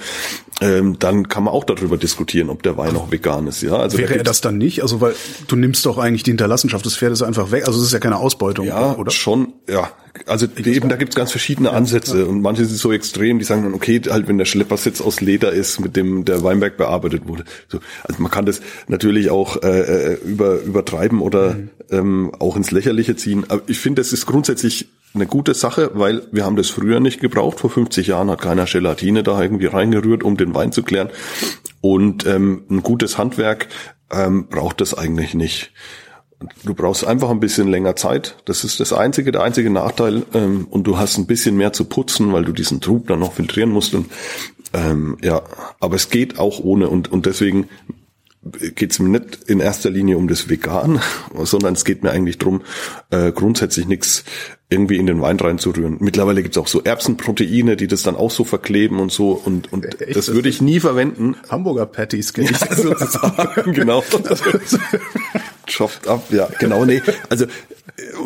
ähm, dann kann man auch darüber diskutieren, ob der Wein auch vegan ist. Ja, also Wäre da er das dann nicht? Also weil du nimmst doch eigentlich die Hinterlassenschaft des Pferdes einfach weg. Also es ist ja keine Ausbeutung, ja, oder? Schon, ja. Also eben, da gibt's ganz verschiedene Ansätze ja. und manche sind so extrem, die sagen dann, okay, halt wenn der Schleppersitz aus Leder ist, mit dem der Weinberg bearbeitet wurde. So, also man kann das natürlich auch äh, äh über, übertreiben oder mhm. ähm, auch ins Lächerliche ziehen. Aber ich finde, das ist grundsätzlich eine gute Sache, weil wir haben das früher nicht gebraucht. Vor 50 Jahren hat keiner Gelatine da irgendwie reingerührt, um den Wein zu klären. Und ähm, ein gutes Handwerk ähm, braucht das eigentlich nicht. Du brauchst einfach ein bisschen länger Zeit. Das ist das einzige, der einzige Nachteil. Ähm, und du hast ein bisschen mehr zu putzen, weil du diesen Trub dann noch filtrieren musst. Und ähm, ja, aber es geht auch ohne. Und, und deswegen geht es mir nicht in erster Linie um das Vegan, sondern es geht mir eigentlich drum, äh, grundsätzlich nichts irgendwie in den Wein reinzurühren. Mittlerweile gibt's auch so Erbsenproteine, die das dann auch so verkleben und so und, und Echt, das, das würde ich nie verwenden. Hamburger Patties kenne ich ja, sozusagen. genau. Chopped up, ja, genau, nee. Also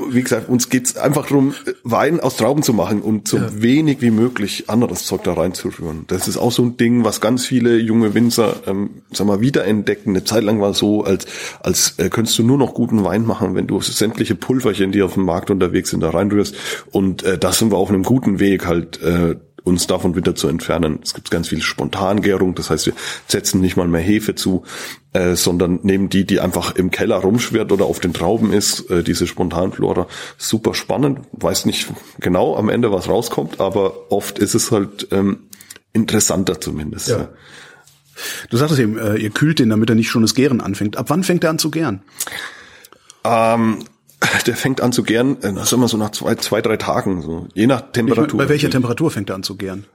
wie gesagt, uns geht's einfach darum, Wein aus Trauben zu machen und so ja. wenig wie möglich anderes Zeug da reinzurühren. Das ist auch so ein Ding, was ganz viele junge Winzer, ähm, sag mal, wiederentdecken. Eine Zeit lang war es so, als, als äh, könntest du nur noch guten Wein machen, wenn du sämtliche Pulverchen, die auf dem Markt unterwegs sind, da reinrührst. Und äh, da sind wir auf einem guten Weg, halt äh, uns davon wieder zu entfernen. Es gibt ganz viel Spontangärung, das heißt, wir setzen nicht mal mehr Hefe zu, äh, sondern nehmen die, die einfach im Keller rumschwirrt oder auf den Trauben ist, äh, diese Spontanflora. Super spannend, weiß nicht genau am Ende, was rauskommt, aber oft ist es halt ähm, interessanter zumindest. Ja. Du sagtest eben, äh, ihr kühlt den, damit er nicht schon das Gären anfängt. Ab wann fängt er an zu gären? Ähm, der fängt an zu gären, äh, das ist immer so nach zwei, zwei drei Tagen, so je nach Temperatur. Meine, bei welcher Temperatur fängt er an zu gären?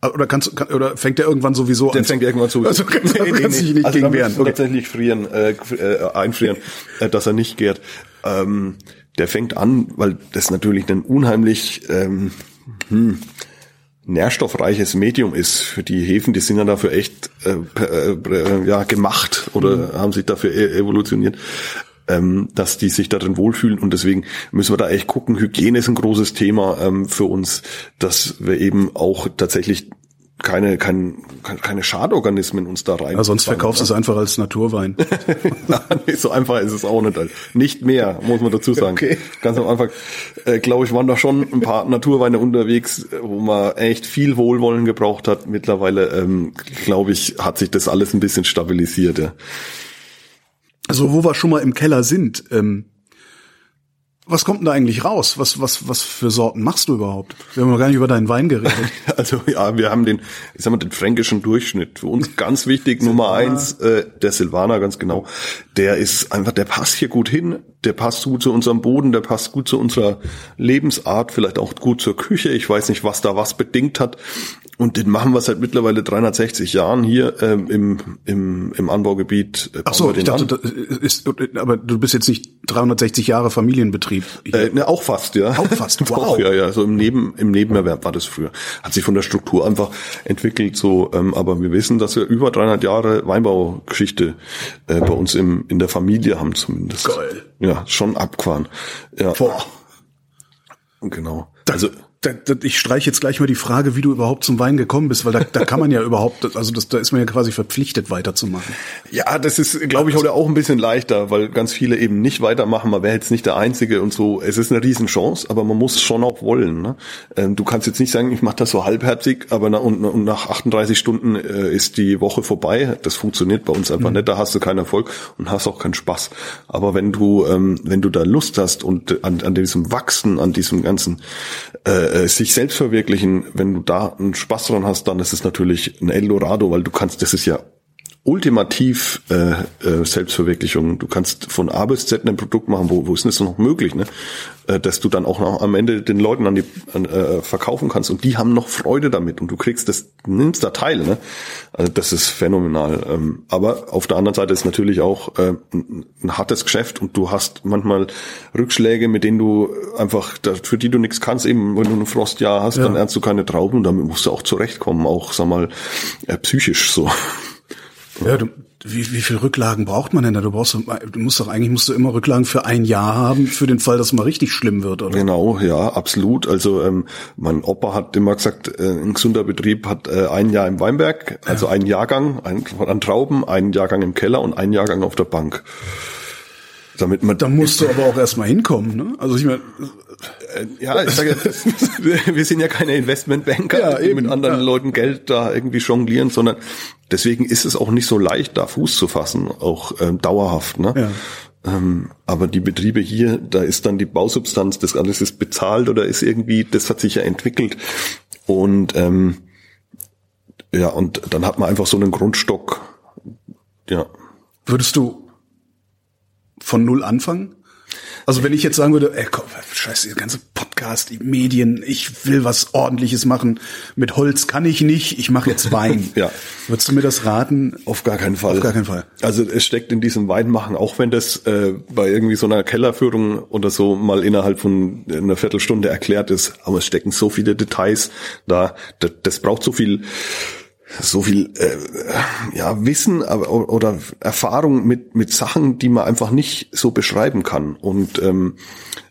Ah, oder kannst kann, oder fängt der irgendwann sowieso der an? Der fängt irgendwann zu. Also kannst, nee, nee, kannst nee. nicht also gegen wehren. Okay. Tatsächlich frieren, äh, äh, einfrieren, äh, dass er nicht gärt. Ähm, der fängt an, weil das natürlich ein unheimlich ähm, hm, nährstoffreiches Medium ist für die Hefen, die sind ja dafür echt äh, äh, ja gemacht oder mhm. haben sich dafür e evolutioniert ähm, dass die sich darin wohlfühlen und deswegen müssen wir da echt gucken. Hygiene ist ein großes Thema ähm, für uns, dass wir eben auch tatsächlich keine, kein, keine Schadorganismen uns da rein. Ja, sonst verkaufst du es einfach als Naturwein. nee, so einfach ist es auch nicht. Nicht mehr, muss man dazu sagen. Okay. Ganz am Anfang, äh, glaube ich, waren da schon ein paar Naturweine unterwegs, wo man echt viel Wohlwollen gebraucht hat. Mittlerweile, ähm, glaube ich, hat sich das alles ein bisschen stabilisiert. Ja. Also wo wir schon mal im Keller sind, ähm, was kommt denn da eigentlich raus? Was, was, was für Sorten machst du überhaupt? Wir haben noch gar nicht über deinen Wein geredet. Also ja, wir haben den, ich sag mal, den fränkischen Durchschnitt. Für uns ganz wichtig, Nummer eins, äh, der Silvaner, ganz genau. Der ist einfach, der passt hier gut hin, der passt gut zu unserem Boden, der passt gut zu unserer Lebensart, vielleicht auch gut zur Küche. Ich weiß nicht, was da was bedingt hat. Und den machen wir seit mittlerweile 360 Jahren hier ähm, im, im, im Anbaugebiet. Äh, Ach so, ich dachte, ist, aber du bist jetzt nicht 360 Jahre Familienbetrieb. Äh, ne, auch fast, ja. Auch fast, wow. Auch, ja, ja, so im, Neben, im Nebenerwerb war das früher. Hat sich von der Struktur einfach entwickelt so. Ähm, aber wir wissen, dass wir über 300 Jahre Weinbaugeschichte äh, bei uns im, in der Familie haben zumindest. Geil. Ja, schon abgefahren. Ja. Boah. Genau. Also da, da, ich streiche jetzt gleich mal die Frage, wie du überhaupt zum Wein gekommen bist, weil da, da kann man ja überhaupt, also das, da ist man ja quasi verpflichtet weiterzumachen. Ja, das ist, glaube ich, heute auch ein bisschen leichter, weil ganz viele eben nicht weitermachen. Man wäre jetzt nicht der Einzige und so. Es ist eine Riesenchance, aber man muss schon auch wollen. Ne? Ähm, du kannst jetzt nicht sagen, ich mache das so halbherzig, aber na, und, und nach 38 Stunden äh, ist die Woche vorbei. Das funktioniert bei uns einfach mhm. nicht. Da hast du keinen Erfolg und hast auch keinen Spaß. Aber wenn du, ähm, wenn du da Lust hast und an, an diesem Wachsen, an diesem ganzen äh, äh, sich selbst verwirklichen, wenn du da einen Spaß dran hast, dann ist es natürlich ein Eldorado, weil du kannst, das ist ja ultimativ äh, äh, Selbstverwirklichung. Du kannst von A bis Z ein Produkt machen, wo, wo ist das noch möglich, ne? Äh, dass du dann auch noch am Ende den Leuten an die an, äh, verkaufen kannst und die haben noch Freude damit und du kriegst das, nimmst da teil, ne? Also das ist phänomenal. Ähm, aber auf der anderen Seite ist natürlich auch äh, ein, ein hartes Geschäft und du hast manchmal Rückschläge, mit denen du einfach, für die du nichts kannst, eben wenn du ein Frostjahr hast, ja. dann ernst du keine Trauben und damit musst du auch zurechtkommen, auch sag mal äh, psychisch so. Ja, du, wie, wie viel Rücklagen braucht man denn da? Du brauchst, du musst doch eigentlich musst du immer Rücklagen für ein Jahr haben, für den Fall, dass mal richtig schlimm wird, oder? Genau, ja, absolut. Also ähm, mein Opa hat immer gesagt, äh, ein gesunder Betrieb hat äh, ein Jahr im Weinberg, also ja. einen Jahrgang ein, an Trauben, einen Jahrgang im Keller und einen Jahrgang auf der Bank. Damit man da musst du aber auch erstmal hinkommen, ne? Also ich meine, äh, ja, ich sage, wir sind ja keine Investmentbanker, ja, die eben, mit anderen ja. Leuten Geld da irgendwie jonglieren, sondern deswegen ist es auch nicht so leicht, da Fuß zu fassen, auch ähm, dauerhaft. Ne? Ja. Ähm, aber die Betriebe hier, da ist dann die Bausubstanz, das alles ist bezahlt oder ist irgendwie, das hat sich ja entwickelt. Und ähm, ja, und dann hat man einfach so einen Grundstock. Ja. Würdest du von null anfangen? Also wenn ich jetzt sagen würde, ey, komm, scheiße, der ganze Podcast, die Medien, ich will was ordentliches machen. Mit Holz kann ich nicht, ich mache jetzt Wein. ja. Würdest du mir das raten? Auf gar keinen Fall. Auf gar keinen Fall. Also es steckt in diesem Weinmachen, auch wenn das äh, bei irgendwie so einer Kellerführung oder so mal innerhalb von einer Viertelstunde erklärt ist, aber es stecken so viele Details da, das, das braucht so viel so viel äh, ja Wissen oder Erfahrung mit mit Sachen, die man einfach nicht so beschreiben kann und ähm,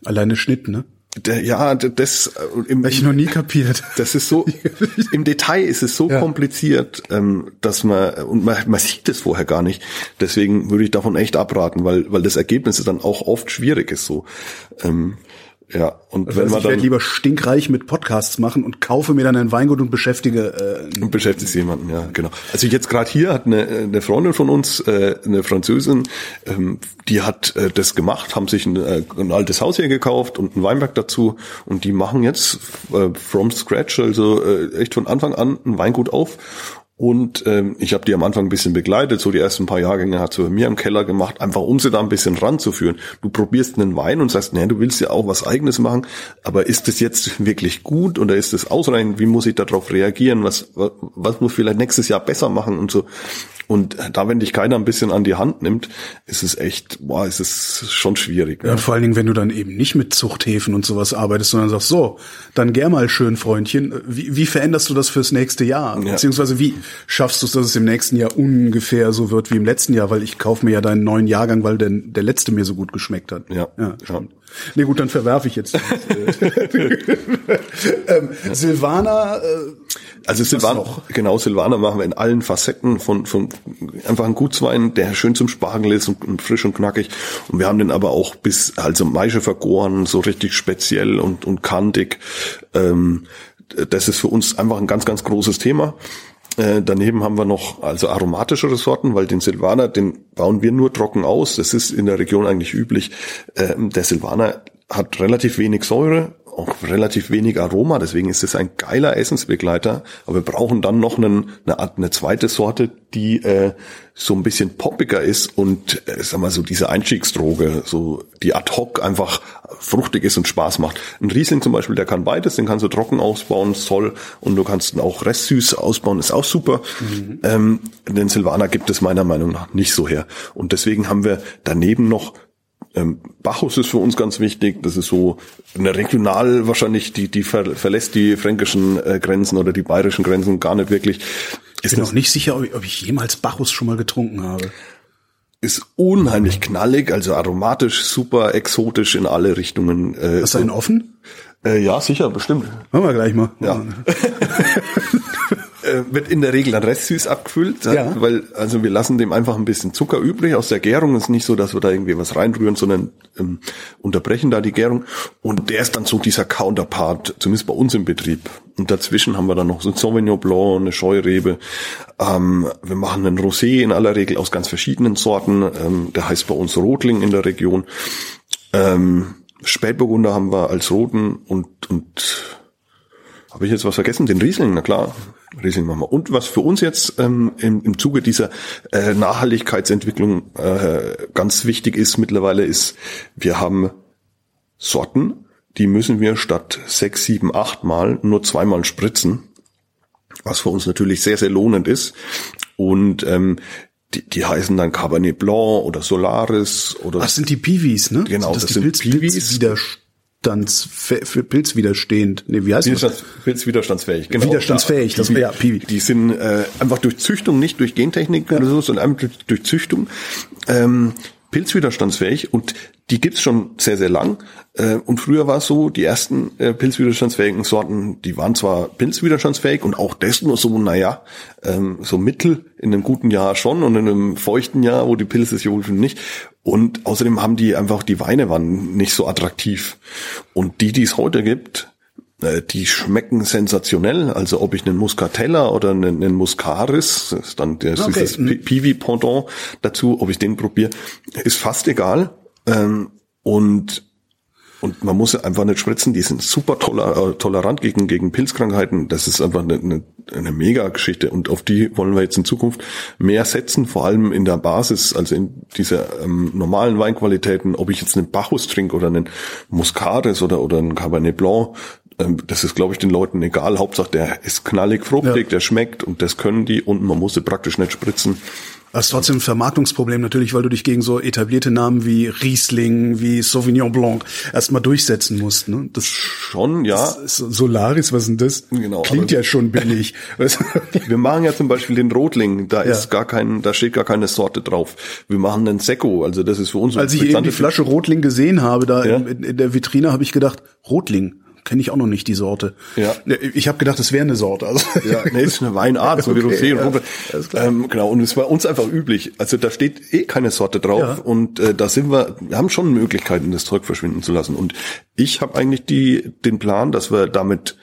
alleine Schnitt, ne? Der, ja, das äh, im, ich noch nie kapiert. Das ist so im Detail ist es so ja. kompliziert, ähm, dass man und man, man sieht es vorher gar nicht. Deswegen würde ich davon echt abraten, weil weil das Ergebnis dann auch oft schwierig ist so. Ähm, ja, und also wenn man ich werde lieber stinkreich mit Podcasts machen und kaufe mir dann ein Weingut und beschäftige äh, und beschäftigt jemanden, ja, genau. Also jetzt gerade hier hat eine, eine Freundin von uns, äh, eine Französin, ähm, die hat äh, das gemacht, haben sich ein, äh, ein altes Haus hier gekauft und ein Weinberg dazu und die machen jetzt äh, from scratch, also äh, echt von Anfang an ein Weingut auf und ähm, ich habe die am Anfang ein bisschen begleitet, so die ersten paar Jahrgänge hat sie bei mir im Keller gemacht, einfach um sie da ein bisschen ranzuführen. Du probierst einen Wein und sagst, nee, du willst ja auch was eigenes machen, aber ist das jetzt wirklich gut oder ist das ausreichend? Wie muss ich darauf reagieren? Was, was, was muss vielleicht nächstes Jahr besser machen und so? Und da, wenn dich keiner ein bisschen an die Hand nimmt, ist es echt, boah, ist es schon schwierig. Ja, ne? vor allen Dingen, wenn du dann eben nicht mit Zuchthäfen und sowas arbeitest, sondern sagst, so, dann gär mal schön, Freundchen. Wie, wie veränderst du das fürs nächste Jahr? Ja. Beziehungsweise wie schaffst du es, dass es im nächsten Jahr ungefähr so wird wie im letzten Jahr? Weil ich kaufe mir ja deinen neuen Jahrgang, weil der, der letzte mir so gut geschmeckt hat. Ja, ja, ja. Nee, gut, dann verwerfe ich jetzt. ähm, Silvana, äh, also Silvaner, genau, Silvaner machen wir in allen Facetten von, von einfach ein Gutswein, der schön zum Spargel ist und, und, frisch und knackig. Und wir haben den aber auch bis, also Maische vergoren, so richtig speziell und, und kantig. Ähm, das ist für uns einfach ein ganz, ganz großes Thema. Äh, daneben haben wir noch also aromatische Sorten, weil den Silvaner, den bauen wir nur trocken aus. Das ist in der Region eigentlich üblich. Ähm, der Silvaner hat relativ wenig Säure, auch relativ wenig Aroma, deswegen ist es ein geiler Essensbegleiter. Aber wir brauchen dann noch einen, eine, Art, eine zweite Sorte, die äh, so ein bisschen poppiger ist und äh, sag mal so diese Einstiegsdroge, so die ad hoc einfach fruchtig ist und Spaß macht. Ein Riesling zum Beispiel, der kann beides, den kannst du trocken ausbauen, ist toll, und du kannst ihn auch restsüß ausbauen, ist auch super. Mhm. Ähm, den Silvaner gibt es meiner Meinung nach nicht so her. Und deswegen haben wir daneben noch ähm, Bacchus ist für uns ganz wichtig. Das ist so eine regional wahrscheinlich, die, die ver, verlässt die fränkischen äh, Grenzen oder die bayerischen Grenzen gar nicht wirklich. Ich bin auch nicht sicher, ob ich, ob ich jemals Bacchus schon mal getrunken habe. Ist unheimlich knallig, also aromatisch, super exotisch in alle Richtungen. Äh, Hast du einen offen? Äh, ja, sicher, bestimmt. Machen wir gleich mal. Ja. äh, wird in der Regel dann restsüß abgefüllt, ja. weil also wir lassen dem einfach ein bisschen Zucker übrig aus der Gärung. Es ist nicht so, dass wir da irgendwie was reinrühren, sondern ähm, unterbrechen da die Gärung. Und der ist dann so dieser Counterpart, zumindest bei uns im Betrieb. Und dazwischen haben wir dann noch so ein Sauvignon Blanc, eine Scheurebe. Ähm, wir machen einen Rosé in aller Regel aus ganz verschiedenen Sorten. Ähm, der heißt bei uns Rotling in der Region. Ähm, Spätburgunder haben wir als roten und, und habe ich jetzt was vergessen? Den Riesling, na klar. Riesling machen wir. Und was für uns jetzt ähm, im, im Zuge dieser äh, Nachhaltigkeitsentwicklung äh, ganz wichtig ist mittlerweile ist, wir haben Sorten, die müssen wir statt sechs, sieben, acht Mal nur zweimal spritzen, was für uns natürlich sehr, sehr lohnend ist. Und ähm, die, die heißen dann Cabernet Blanc oder Solaris oder. Was sind die Piwis, ne? Genau, das, das sind Piwis. Wieder Widerstands für. Nee, wie heißt das? Pilzwiderstandsfähig. Genau. Widerstandsfähig. Das, die, ja, Piwi. Die sind äh, einfach durch Züchtung, nicht durch Gentechnik ja. oder so, sondern einfach durch, durch Züchtung. Ähm, pilzwiderstandsfähig und die gibt's schon sehr, sehr lang. Äh, und früher war es so, die ersten äh, pilzwiderstandsfähigen Sorten, die waren zwar pilzwiderstandsfähig und auch das nur so, naja, ähm, so mittel in einem guten Jahr schon und in einem feuchten Jahr, wo die Pilze sich wohlfühlen, nicht. Und außerdem haben die einfach, die Weine waren nicht so attraktiv. Und die, die es heute gibt, die schmecken sensationell. Also ob ich einen Muscatella oder einen, einen Muscaris, das ist dann der, okay. dieses. Piwi-Pendant dazu, ob ich den probiere, ist fast egal. Ähm, und und man muss einfach nicht spritzen, die sind super toler, äh, tolerant gegen, gegen Pilzkrankheiten. Das ist einfach eine, eine, eine Mega-Geschichte. Und auf die wollen wir jetzt in Zukunft mehr setzen, vor allem in der Basis, also in dieser ähm, normalen Weinqualitäten, ob ich jetzt einen Bacchus trinke oder einen Muscaris oder, oder einen Cabernet Blanc, das ist, glaube ich, den Leuten egal. Hauptsache, der ist knallig, fruchtig, ja. der schmeckt und das können die und man muss sie praktisch nicht spritzen. Das ist trotzdem ein Vermarktungsproblem natürlich, weil du dich gegen so etablierte Namen wie Riesling, wie Sauvignon Blanc erstmal durchsetzen musst. Ne? Das schon, ja. Das Solaris, was denn das? Genau. Klingt ja schon billig. Wir machen ja zum Beispiel den Rotling, da ja. ist gar kein, da steht gar keine Sorte drauf. Wir machen den Secco, also das ist für uns. Als ich eben die Flasche Rotling gesehen habe, da ja? in, in der Vitrine, habe ich gedacht, Rotling kenne ich auch noch nicht die Sorte. Ja. Ich habe gedacht, es wäre eine Sorte. Also ja, nee, ist eine Weinart, so okay, wie Rosé und ja, ähm, Genau, und es war uns einfach üblich. Also da steht eh keine Sorte drauf ja. und äh, da sind wir, wir haben schon Möglichkeiten, das Zeug verschwinden zu lassen. Und ich habe eigentlich die den Plan, dass wir damit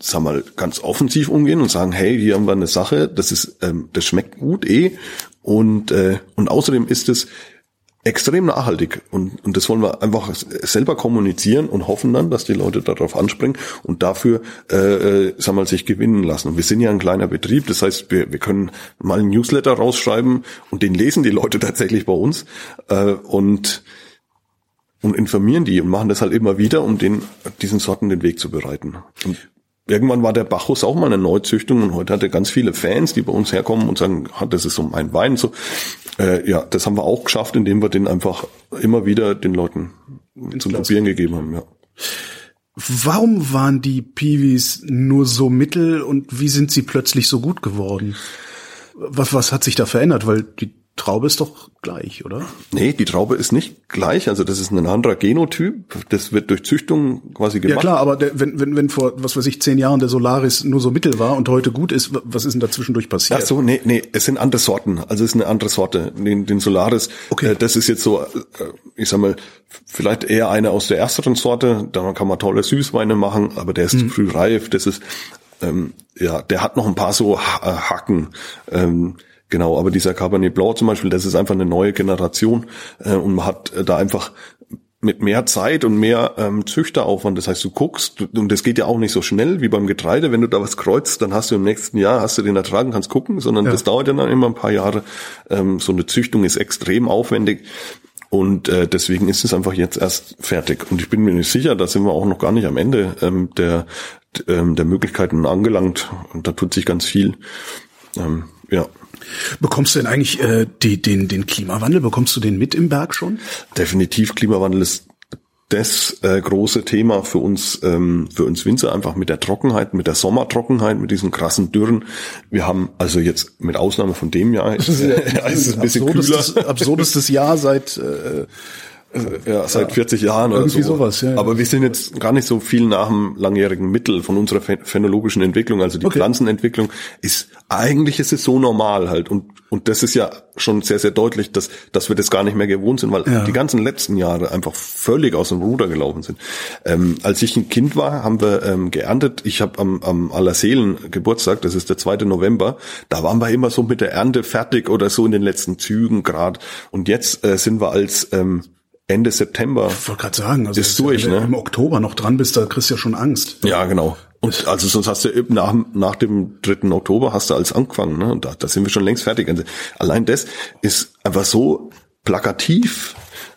sag mal, ganz offensiv umgehen und sagen, hey, hier haben wir eine Sache, das ist, ähm, das schmeckt gut eh und äh, und außerdem ist es extrem nachhaltig und, und das wollen wir einfach selber kommunizieren und hoffen dann, dass die Leute darauf anspringen und dafür äh, äh, sag mal, sich gewinnen lassen. Und wir sind ja ein kleiner Betrieb, das heißt, wir, wir können mal ein Newsletter rausschreiben und den lesen die Leute tatsächlich bei uns äh, und und informieren die und machen das halt immer wieder, um den diesen Sorten den Weg zu bereiten. Und Irgendwann war der Bacchus auch mal eine Neuzüchtung und heute hat er ganz viele Fans, die bei uns herkommen und sagen, das ist so mein Wein. So, äh, ja, das haben wir auch geschafft, indem wir den einfach immer wieder den Leuten zum Probieren gegeben haben. Ja. Warum waren die Piwis nur so mittel und wie sind sie plötzlich so gut geworden? Was, was hat sich da verändert? Weil die Traube ist doch gleich, oder? Nee, die Traube ist nicht gleich. Also das ist ein anderer Genotyp. Das wird durch Züchtung quasi gemacht. Ja klar, aber der, wenn, wenn, wenn vor, was weiß ich, zehn Jahren der Solaris nur so mittel war und heute gut ist, was ist denn dazwischendurch passiert? Ach so, nee, nee, es sind andere Sorten. Also es ist eine andere Sorte. Den, den Solaris, okay. Äh, das ist jetzt so, äh, ich sag mal, vielleicht eher eine aus der ersteren Sorte. Da kann man tolle Süßweine machen, aber der ist mhm. früh reif. Das ist, ähm, ja, der hat noch ein paar so Hacken. Ähm, Genau, aber dieser Cabernet Blanc zum Beispiel, das ist einfach eine neue Generation äh, und man hat äh, da einfach mit mehr Zeit und mehr ähm, Züchteraufwand. Das heißt, du guckst und das geht ja auch nicht so schnell wie beim Getreide. Wenn du da was kreuzt, dann hast du im nächsten Jahr hast du den Ertrag und kannst gucken, sondern ja. das dauert ja dann immer ein paar Jahre. Ähm, so eine Züchtung ist extrem aufwendig. Und äh, deswegen ist es einfach jetzt erst fertig. Und ich bin mir nicht sicher, da sind wir auch noch gar nicht am Ende ähm, der, ähm, der Möglichkeiten angelangt. Und da tut sich ganz viel. Ähm, ja. Bekommst du denn eigentlich äh, die, den, den Klimawandel, bekommst du den mit im Berg schon? Definitiv, Klimawandel ist das äh, große Thema für uns, ähm, für uns Winzer, einfach mit der Trockenheit, mit der Sommertrockenheit, mit diesen krassen Dürren. Wir haben also jetzt mit Ausnahme von dem Jahr, ist, äh, ist es ein bisschen absurdestes, kühler. absurdestes Jahr seit äh, ja, seit 40 Jahren oder Irgendwie so. sowas, ja. Aber wir sind jetzt gar nicht so viel nach dem langjährigen Mittel von unserer phänologischen Entwicklung. Also die okay. Pflanzenentwicklung ist, eigentlich ist es so normal halt. Und, und das ist ja schon sehr, sehr deutlich, dass, dass wir das gar nicht mehr gewohnt sind, weil ja. die ganzen letzten Jahre einfach völlig aus dem Ruder gelaufen sind. Ähm, als ich ein Kind war, haben wir ähm, geerntet. Ich habe am, am Allerseelen Geburtstag, das ist der 2. November, da waren wir immer so mit der Ernte fertig oder so in den letzten Zügen grad. Und jetzt äh, sind wir als ähm, Ende September. Ich wollte gerade sagen, also ist durch, ne? im Oktober noch dran bist, da kriegst du ja schon Angst. Ja, genau. Und also sonst hast du nach, nach dem 3. Oktober hast du alles angefangen, ne? Und da, da sind wir schon längst fertig. Also allein das ist einfach so plakativ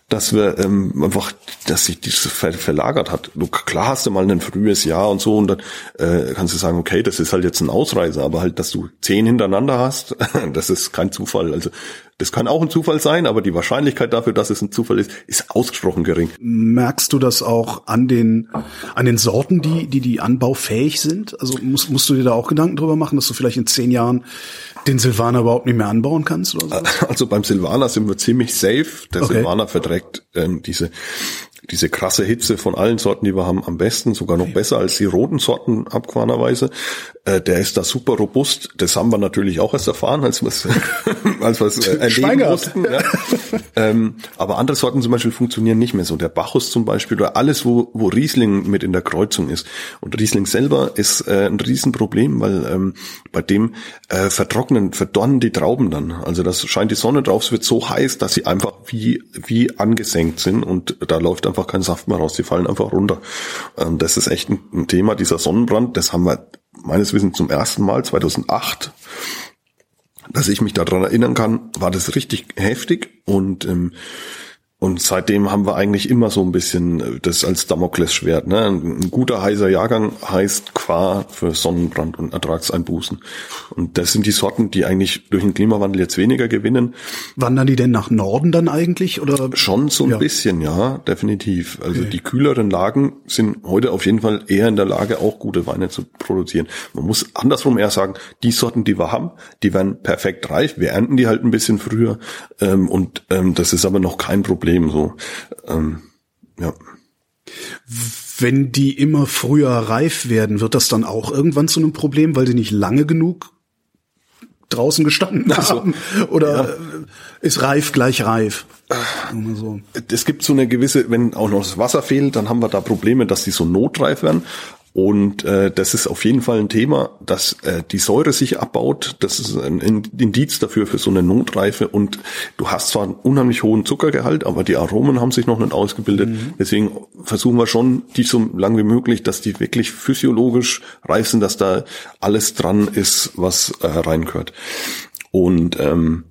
dass wir ähm, einfach, dass sich das ver verlagert hat. Du klar hast du mal ein frühes Jahr und so und dann äh, kannst du sagen, okay, das ist halt jetzt ein Ausreißer, aber halt, dass du zehn hintereinander hast, das ist kein Zufall. Also das kann auch ein Zufall sein, aber die Wahrscheinlichkeit dafür, dass es ein Zufall ist, ist ausgesprochen gering. Merkst du das auch an den an den Sorten, die die die anbaufähig sind? Also musst, musst du dir da auch Gedanken drüber machen, dass du vielleicht in zehn Jahren den Silvaner überhaupt nicht mehr anbauen kannst? Oder so? Also beim Silvaner sind wir ziemlich safe. Der okay. Silvaner verträgt ähm, diese diese krasse Hitze von allen Sorten, die wir haben, am besten, sogar noch besser als die roten Sorten abquanerweise. Äh, der ist da super robust. Das haben wir natürlich auch erst erfahren, als wir es als wir es äh, erleben mussten. Ja. ähm, aber andere Sorten zum Beispiel funktionieren nicht mehr so. Der Bacchus zum Beispiel oder alles, wo, wo Riesling mit in der Kreuzung ist. Und Riesling selber ist äh, ein Riesenproblem, weil ähm, bei dem äh, vertrocknen, verdorren die Trauben dann. Also das scheint die Sonne drauf, es wird so heiß, dass sie einfach wie, wie angesenkt sind und da läuft einfach kein Saft mehr raus. Die fallen einfach runter. Ähm, das ist echt ein, ein Thema, dieser Sonnenbrand. Das haben wir meines Wissens zum ersten Mal 2008 dass ich mich daran erinnern kann, war das richtig heftig und ähm, und seitdem haben wir eigentlich immer so ein bisschen äh, das als Damoklesschwert. Ne? Ein guter heißer Jahrgang heißt Qua für Sonnenbrand und Ertragseinbußen. Und das sind die Sorten, die eigentlich durch den Klimawandel jetzt weniger gewinnen. Wandern die denn nach Norden dann eigentlich? Oder? Schon so ein ja. bisschen, ja, definitiv. Also okay. die kühleren Lagen sind heute auf jeden Fall eher in der Lage, auch gute Weine zu produzieren. Man muss andersrum eher sagen, die Sorten, die wir haben, die werden perfekt reif. Wir ernten die halt ein bisschen früher. Ähm, und ähm, das ist aber noch kein Problem Problem so. Ähm, ja. Wenn die immer früher reif werden, wird das dann auch irgendwann zu einem Problem, weil die nicht lange genug draußen gestanden also, haben? Oder ja. ist reif gleich reif? So. Es gibt so eine gewisse, wenn auch noch das Wasser fehlt, dann haben wir da Probleme, dass die so notreif werden. Und äh, das ist auf jeden Fall ein Thema, dass äh, die Säure sich abbaut. Das ist ein Indiz dafür für so eine Notreife. Und du hast zwar einen unheimlich hohen Zuckergehalt, aber die Aromen haben sich noch nicht ausgebildet. Mhm. Deswegen versuchen wir schon, die so lang wie möglich, dass die wirklich physiologisch reif sind, dass da alles dran ist, was äh, reingehört. Und ähm,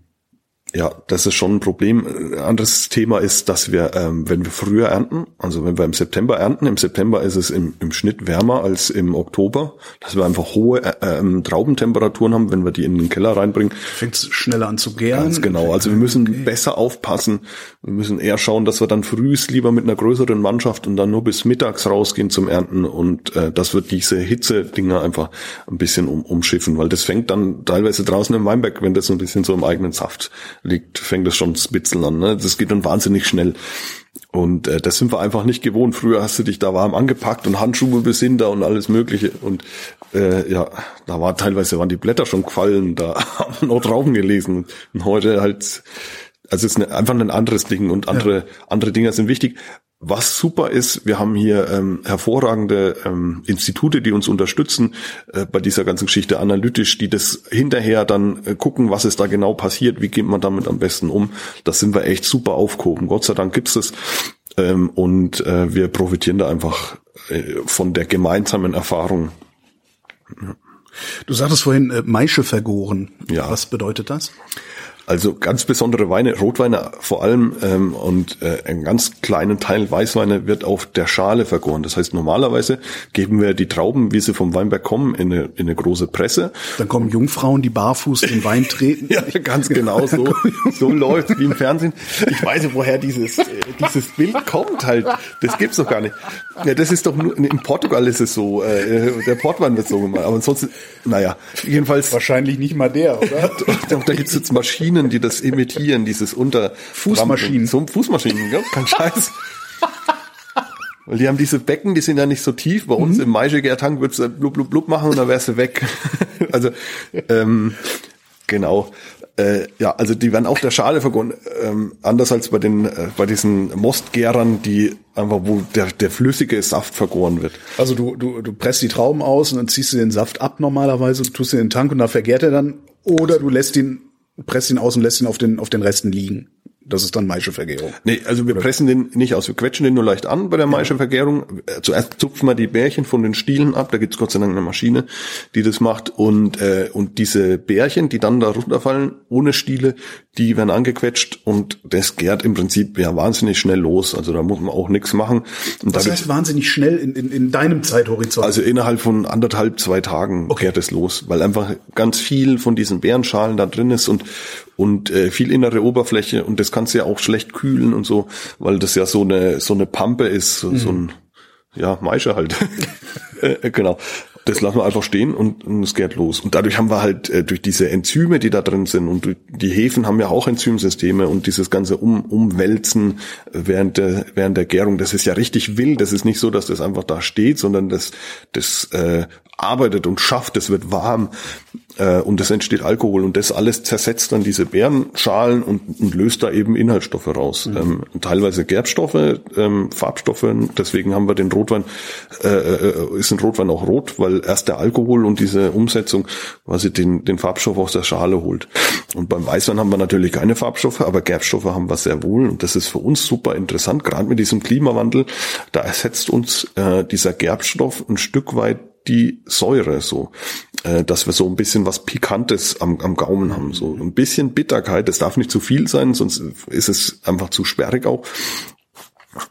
ja, das ist schon ein Problem. Ein anderes Thema ist, dass wir, ähm, wenn wir früher ernten, also wenn wir im September ernten, im September ist es im, im Schnitt wärmer als im Oktober, dass wir einfach hohe äh, ähm, Traubentemperaturen haben, wenn wir die in den Keller reinbringen. Fängt es schneller an zu gären. Ganz genau. Also wir müssen okay. besser aufpassen. Wir müssen eher schauen, dass wir dann frühs lieber mit einer größeren Mannschaft und dann nur bis mittags rausgehen zum Ernten und äh, das wird diese Hitze-Dinger einfach ein bisschen um, umschiffen, weil das fängt dann teilweise draußen im Weinberg, wenn das so ein bisschen so im eigenen Saft liegt, fängt das schon spitzeln an. Ne? Das geht dann wahnsinnig schnell. Und äh, das sind wir einfach nicht gewohnt. Früher hast du dich da warm angepackt und Handschuhe bis hinter und alles Mögliche. Und äh, ja, da war teilweise waren die Blätter schon gefallen, da haben wir noch Trauben gelesen. Und heute halt, also es ist eine, einfach ein anderes Ding und andere, ja. andere Dinge sind wichtig. Was super ist, wir haben hier ähm, hervorragende ähm, Institute, die uns unterstützen äh, bei dieser ganzen Geschichte analytisch, die das hinterher dann äh, gucken, was ist da genau passiert, wie geht man damit am besten um. Das sind wir echt super aufgehoben. Gott sei Dank gibt's das ähm, und äh, wir profitieren da einfach äh, von der gemeinsamen Erfahrung. Ja. Du sagtest vorhin äh, Maische vergoren. Ja. Was bedeutet das? Also ganz besondere Weine, Rotweine vor allem ähm, und äh, einen ganz kleinen Teil Weißweine wird auf der Schale vergoren. Das heißt, normalerweise geben wir die Trauben, wie sie vom Weinberg kommen, in eine, in eine große Presse. Dann kommen Jungfrauen, die barfuß den Wein treten. ja, ganz genau so. so läuft wie im Fernsehen. Ich weiß nicht, woher dieses, äh, dieses Bild kommt halt. Das gibt's doch gar nicht. Ja, das ist doch nur, in Portugal ist es so, äh, der Portwein wird so gemacht. Aber ansonsten, naja, jedenfalls. Wahrscheinlich nicht mal der, oder? da, da gibt's jetzt Maschinen Maschinen, die das imitieren, dieses unter Fußmaschinen. So Fußmaschinen, ja, kein Scheiß. Weil die haben diese Becken, die sind ja nicht so tief. Bei uns mhm. im Maischegärtank würdest du blub, blub, blub machen und dann wärst du weg. also, ähm, genau. Äh, ja, also die werden auch der Schale vergoren. Ähm, anders als bei den, äh, bei diesen Mostgärern, die einfach, wo der, der flüssige Saft vergoren wird. Also du, du, du presst die Trauben aus und dann ziehst du den Saft ab normalerweise, tust ihn in den Tank und da vergärt er dann. Oder du lässt ihn presst ihn aus und lässt ihn auf den, auf den Resten liegen. Das ist dann Maischevergärung. Nee, also wir pressen den nicht aus, wir quetschen den nur leicht an bei der Maischevergärung. Äh, Zuerst zupfen wir die Bärchen von den Stielen ab, da gibt's Gott sei Dank eine Maschine, die das macht. Und, äh, und diese Bärchen, die dann da runterfallen, ohne Stiele, die werden angequetscht und das gärt im Prinzip ja wahnsinnig schnell los. Also da muss man auch nichts machen. Und Das heißt wahnsinnig schnell in, in, in deinem Zeithorizont. also innerhalb von anderthalb, zwei Tagen kehrt es los, weil einfach ganz viel von diesen Bärenschalen da drin ist und und äh, viel innere Oberfläche und das kannst du ja auch schlecht kühlen und so, weil das ja so eine so eine Pampe ist, so, so ein ja Maische halt. Äh, genau. Das lassen wir einfach stehen und, und es geht los. Und dadurch haben wir halt äh, durch diese Enzyme, die da drin sind und durch die Hefen haben ja auch Enzymsysteme und dieses ganze um, Umwälzen während der, während der Gärung, das ist ja richtig wild. Das ist nicht so, dass das einfach da steht, sondern das, das äh, arbeitet und schafft, es wird warm äh, und es entsteht Alkohol und das alles zersetzt dann diese Beerenschalen und, und löst da eben Inhaltsstoffe raus. Ähm, teilweise Gerbstoffe, ähm, Farbstoffe, deswegen haben wir den Rotwein, äh, äh, ist ein Rotwein auch rot, weil erst der Alkohol und diese Umsetzung quasi den, den Farbstoff aus der Schale holt. Und beim Weißwein haben wir natürlich keine Farbstoffe, aber Gerbstoffe haben wir sehr wohl und das ist für uns super interessant, gerade mit diesem Klimawandel, da ersetzt uns äh, dieser Gerbstoff ein Stück weit die Säure so, äh, dass wir so ein bisschen was Pikantes am, am Gaumen haben, so ein bisschen Bitterkeit. Das darf nicht zu viel sein, sonst ist es einfach zu sperrig auch.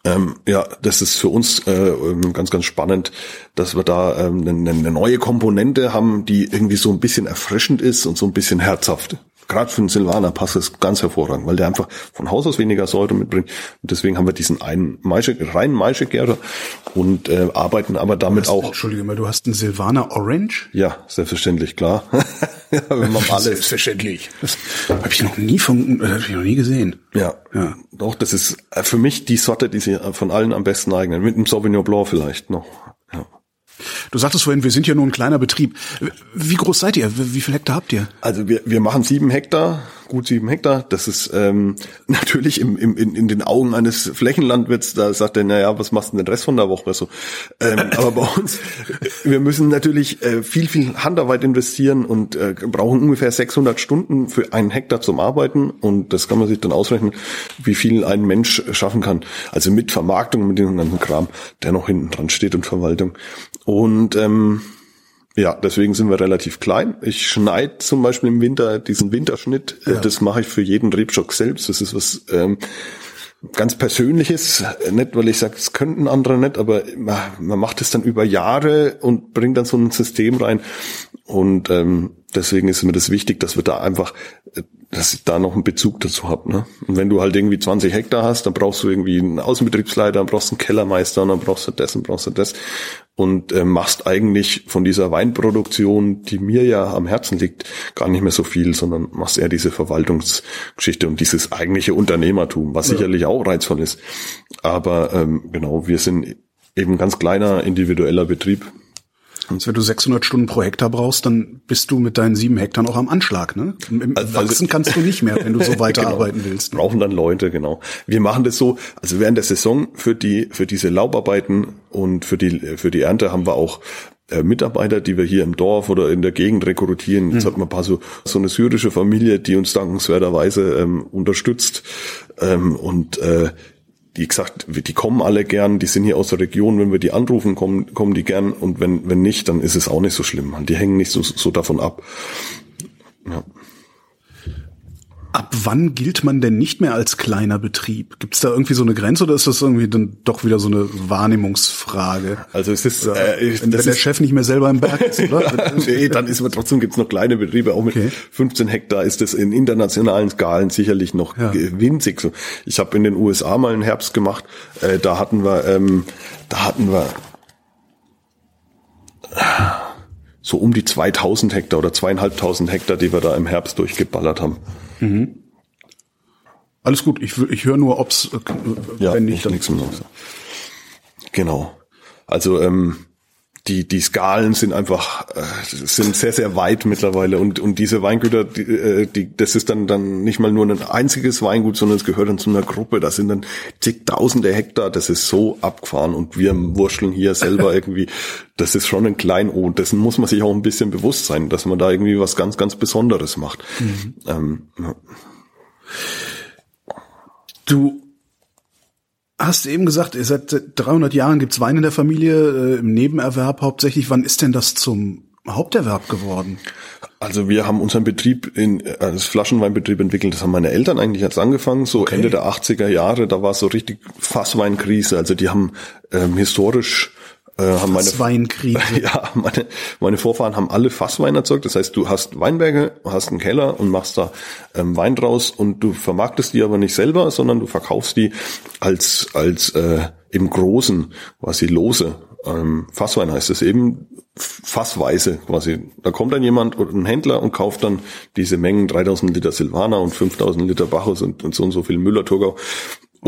Ähm, ja, das ist für uns äh, ganz, ganz spannend, dass wir da ähm, eine, eine neue Komponente haben, die irgendwie so ein bisschen erfrischend ist und so ein bisschen herzhaft. Gerade für den Silvaner passt es ganz hervorragend, weil der einfach von Haus aus weniger Säure mitbringt. Und deswegen haben wir diesen einen Maische, reinen Maischegärer und äh, arbeiten aber damit hast, auch. Entschuldige mal, du hast einen Silvaner Orange? Ja, selbstverständlich, klar. ja, wir machen alles. Selbstverständlich. Das habe ich noch nie von, äh, hab ich noch nie gesehen. Ja, Ja. doch, das ist äh, für mich die Sorte, die sie von allen am besten eignen. Mit dem Sauvignon Blanc vielleicht noch. Du sagtest vorhin, wir sind ja nur ein kleiner Betrieb. Wie groß seid ihr? Wie viel Hektar habt ihr? Also wir, wir machen sieben Hektar, gut sieben Hektar. Das ist ähm, natürlich im, im, in, in den Augen eines Flächenlandwirts, da sagt er, naja, was machst du denn den Rest von der Woche so? Ähm, aber bei uns, wir müssen natürlich äh, viel, viel Handarbeit investieren und äh, brauchen ungefähr 600 Stunden für einen Hektar zum Arbeiten und das kann man sich dann ausrechnen, wie viel ein Mensch schaffen kann. Also mit Vermarktung, mit dem ganzen Kram, der noch hinten dran steht und Verwaltung. Und ähm, ja, deswegen sind wir relativ klein. Ich schneide zum Beispiel im Winter diesen Winterschnitt. Äh, Ja. Das mache ich für jeden Rebstock selbst. Das ist was ähm, ganz Persönliches. Äh, Nicht, weil ich sage, das könnten andere nicht, aber man, man macht es dann über Jahre und bringt dann so ein System rein. Und ähm, deswegen ist mir das wichtig, dass wir da einfach, äh, dass ich da noch einen Bezug dazu habe. Ne? Und wenn du halt irgendwie 20 Hektar hast, dann brauchst du irgendwie einen Außenbetriebsleiter, dann brauchst du einen Kellermeister, dann brauchst du das und brauchst du das und äh, machst eigentlich von dieser Weinproduktion, die mir ja am Herzen liegt, gar nicht mehr so viel, sondern machst eher diese Verwaltungsgeschichte und dieses eigentliche Unternehmertum, was sicherlich auch reizvoll ist. Aber ähm, genau, wir sind eben ganz kleiner individueller Betrieb. Und wenn du 600 Stunden pro Hektar brauchst, dann bist du mit deinen sieben Hektar auch am Anschlag. Ne? Im, im Also- Wachsen kannst du nicht mehr, wenn du so weiterarbeiten Genau. willst. Ne? Brauchen dann Leute, genau. Wir machen das so, also während der Saison für die, für diese Laubarbeiten und für die, für die Ernte haben wir auch äh, Mitarbeiter, die wir hier im Dorf oder in der Gegend rekrutieren. Jetzt hat man ein paar so, so eine syrische Familie, die uns dankenswerterweise ähm, unterstützt. Ähm, und äh, die gesagt, die kommen alle gern, die sind hier aus der Region, wenn wir die anrufen, kommen, kommen die gern und wenn, wenn nicht, dann ist es auch nicht so schlimm. Die hängen nicht so, so davon ab. Ja. Ab wann gilt man denn nicht mehr als kleiner Betrieb? Gibt es da irgendwie so eine Grenze oder ist das irgendwie dann doch wieder so eine Wahrnehmungsfrage? Also es ist, Oder äh, wenn, das wenn der ist Chef nicht mehr selber im Berg ist, oder? nee, dann ist aber trotzdem gibt's noch kleine Betriebe, auch mit Okay. 15 Hektar ist das in internationalen Skalen sicherlich noch Ja. winzig. So, ich habe in den USA mal einen Herbst gemacht, äh, da hatten wir, ähm, da hatten wir so um die 2000 Hektar oder zweieinhalbtausend Hektar, die wir da im Herbst durchgeballert haben. Alles gut, ich, ich höre nur, ob's, äh, Ja, wenn nicht, dann nichts mehr. Genau. Also ähm, die die Skalen sind einfach äh, sind sehr sehr weit mittlerweile. Und und diese Weingüter die, äh, die das ist dann dann nicht mal nur ein einziges Weingut sondern es gehört dann zu einer Gruppe. Da sind dann zigtausende Hektar. Das ist so abgefahren. Und wir wurschteln hier selber irgendwie. Das ist schon ein Kleinod dessen muss man sich auch ein bisschen bewusst sein dass man da irgendwie was ganz ganz Besonderes macht. Ähm, ja. Du hast eben gesagt, seit 300 Jahren gibt's Wein in der Familie, äh, im Nebenerwerb hauptsächlich. Wann ist denn das zum Haupterwerb geworden? Also wir haben unseren Betrieb in, als Flaschenweinbetrieb entwickelt, das haben meine Eltern eigentlich jetzt angefangen, so okay. Ende der 80er Jahre, da war so richtig Fassweinkrise, also die haben ähm, historisch äh, haben meine, Fassweinkrise. Ja, meine, meine Vorfahren haben alle Fasswein erzeugt. Das heißt, du hast Weinberge, hast einen Keller und machst da ähm, Wein draus und du vermarktest die aber nicht selber, sondern du verkaufst die als als äh, im Großen, quasi lose. Ähm, Fasswein heißt es eben fassweise quasi. Da kommt dann jemand oder ein Händler und kauft dann diese Mengen 3000 Liter Silvaner und 5000 Liter Bacchus und, und so und so viel Müller-Thurgau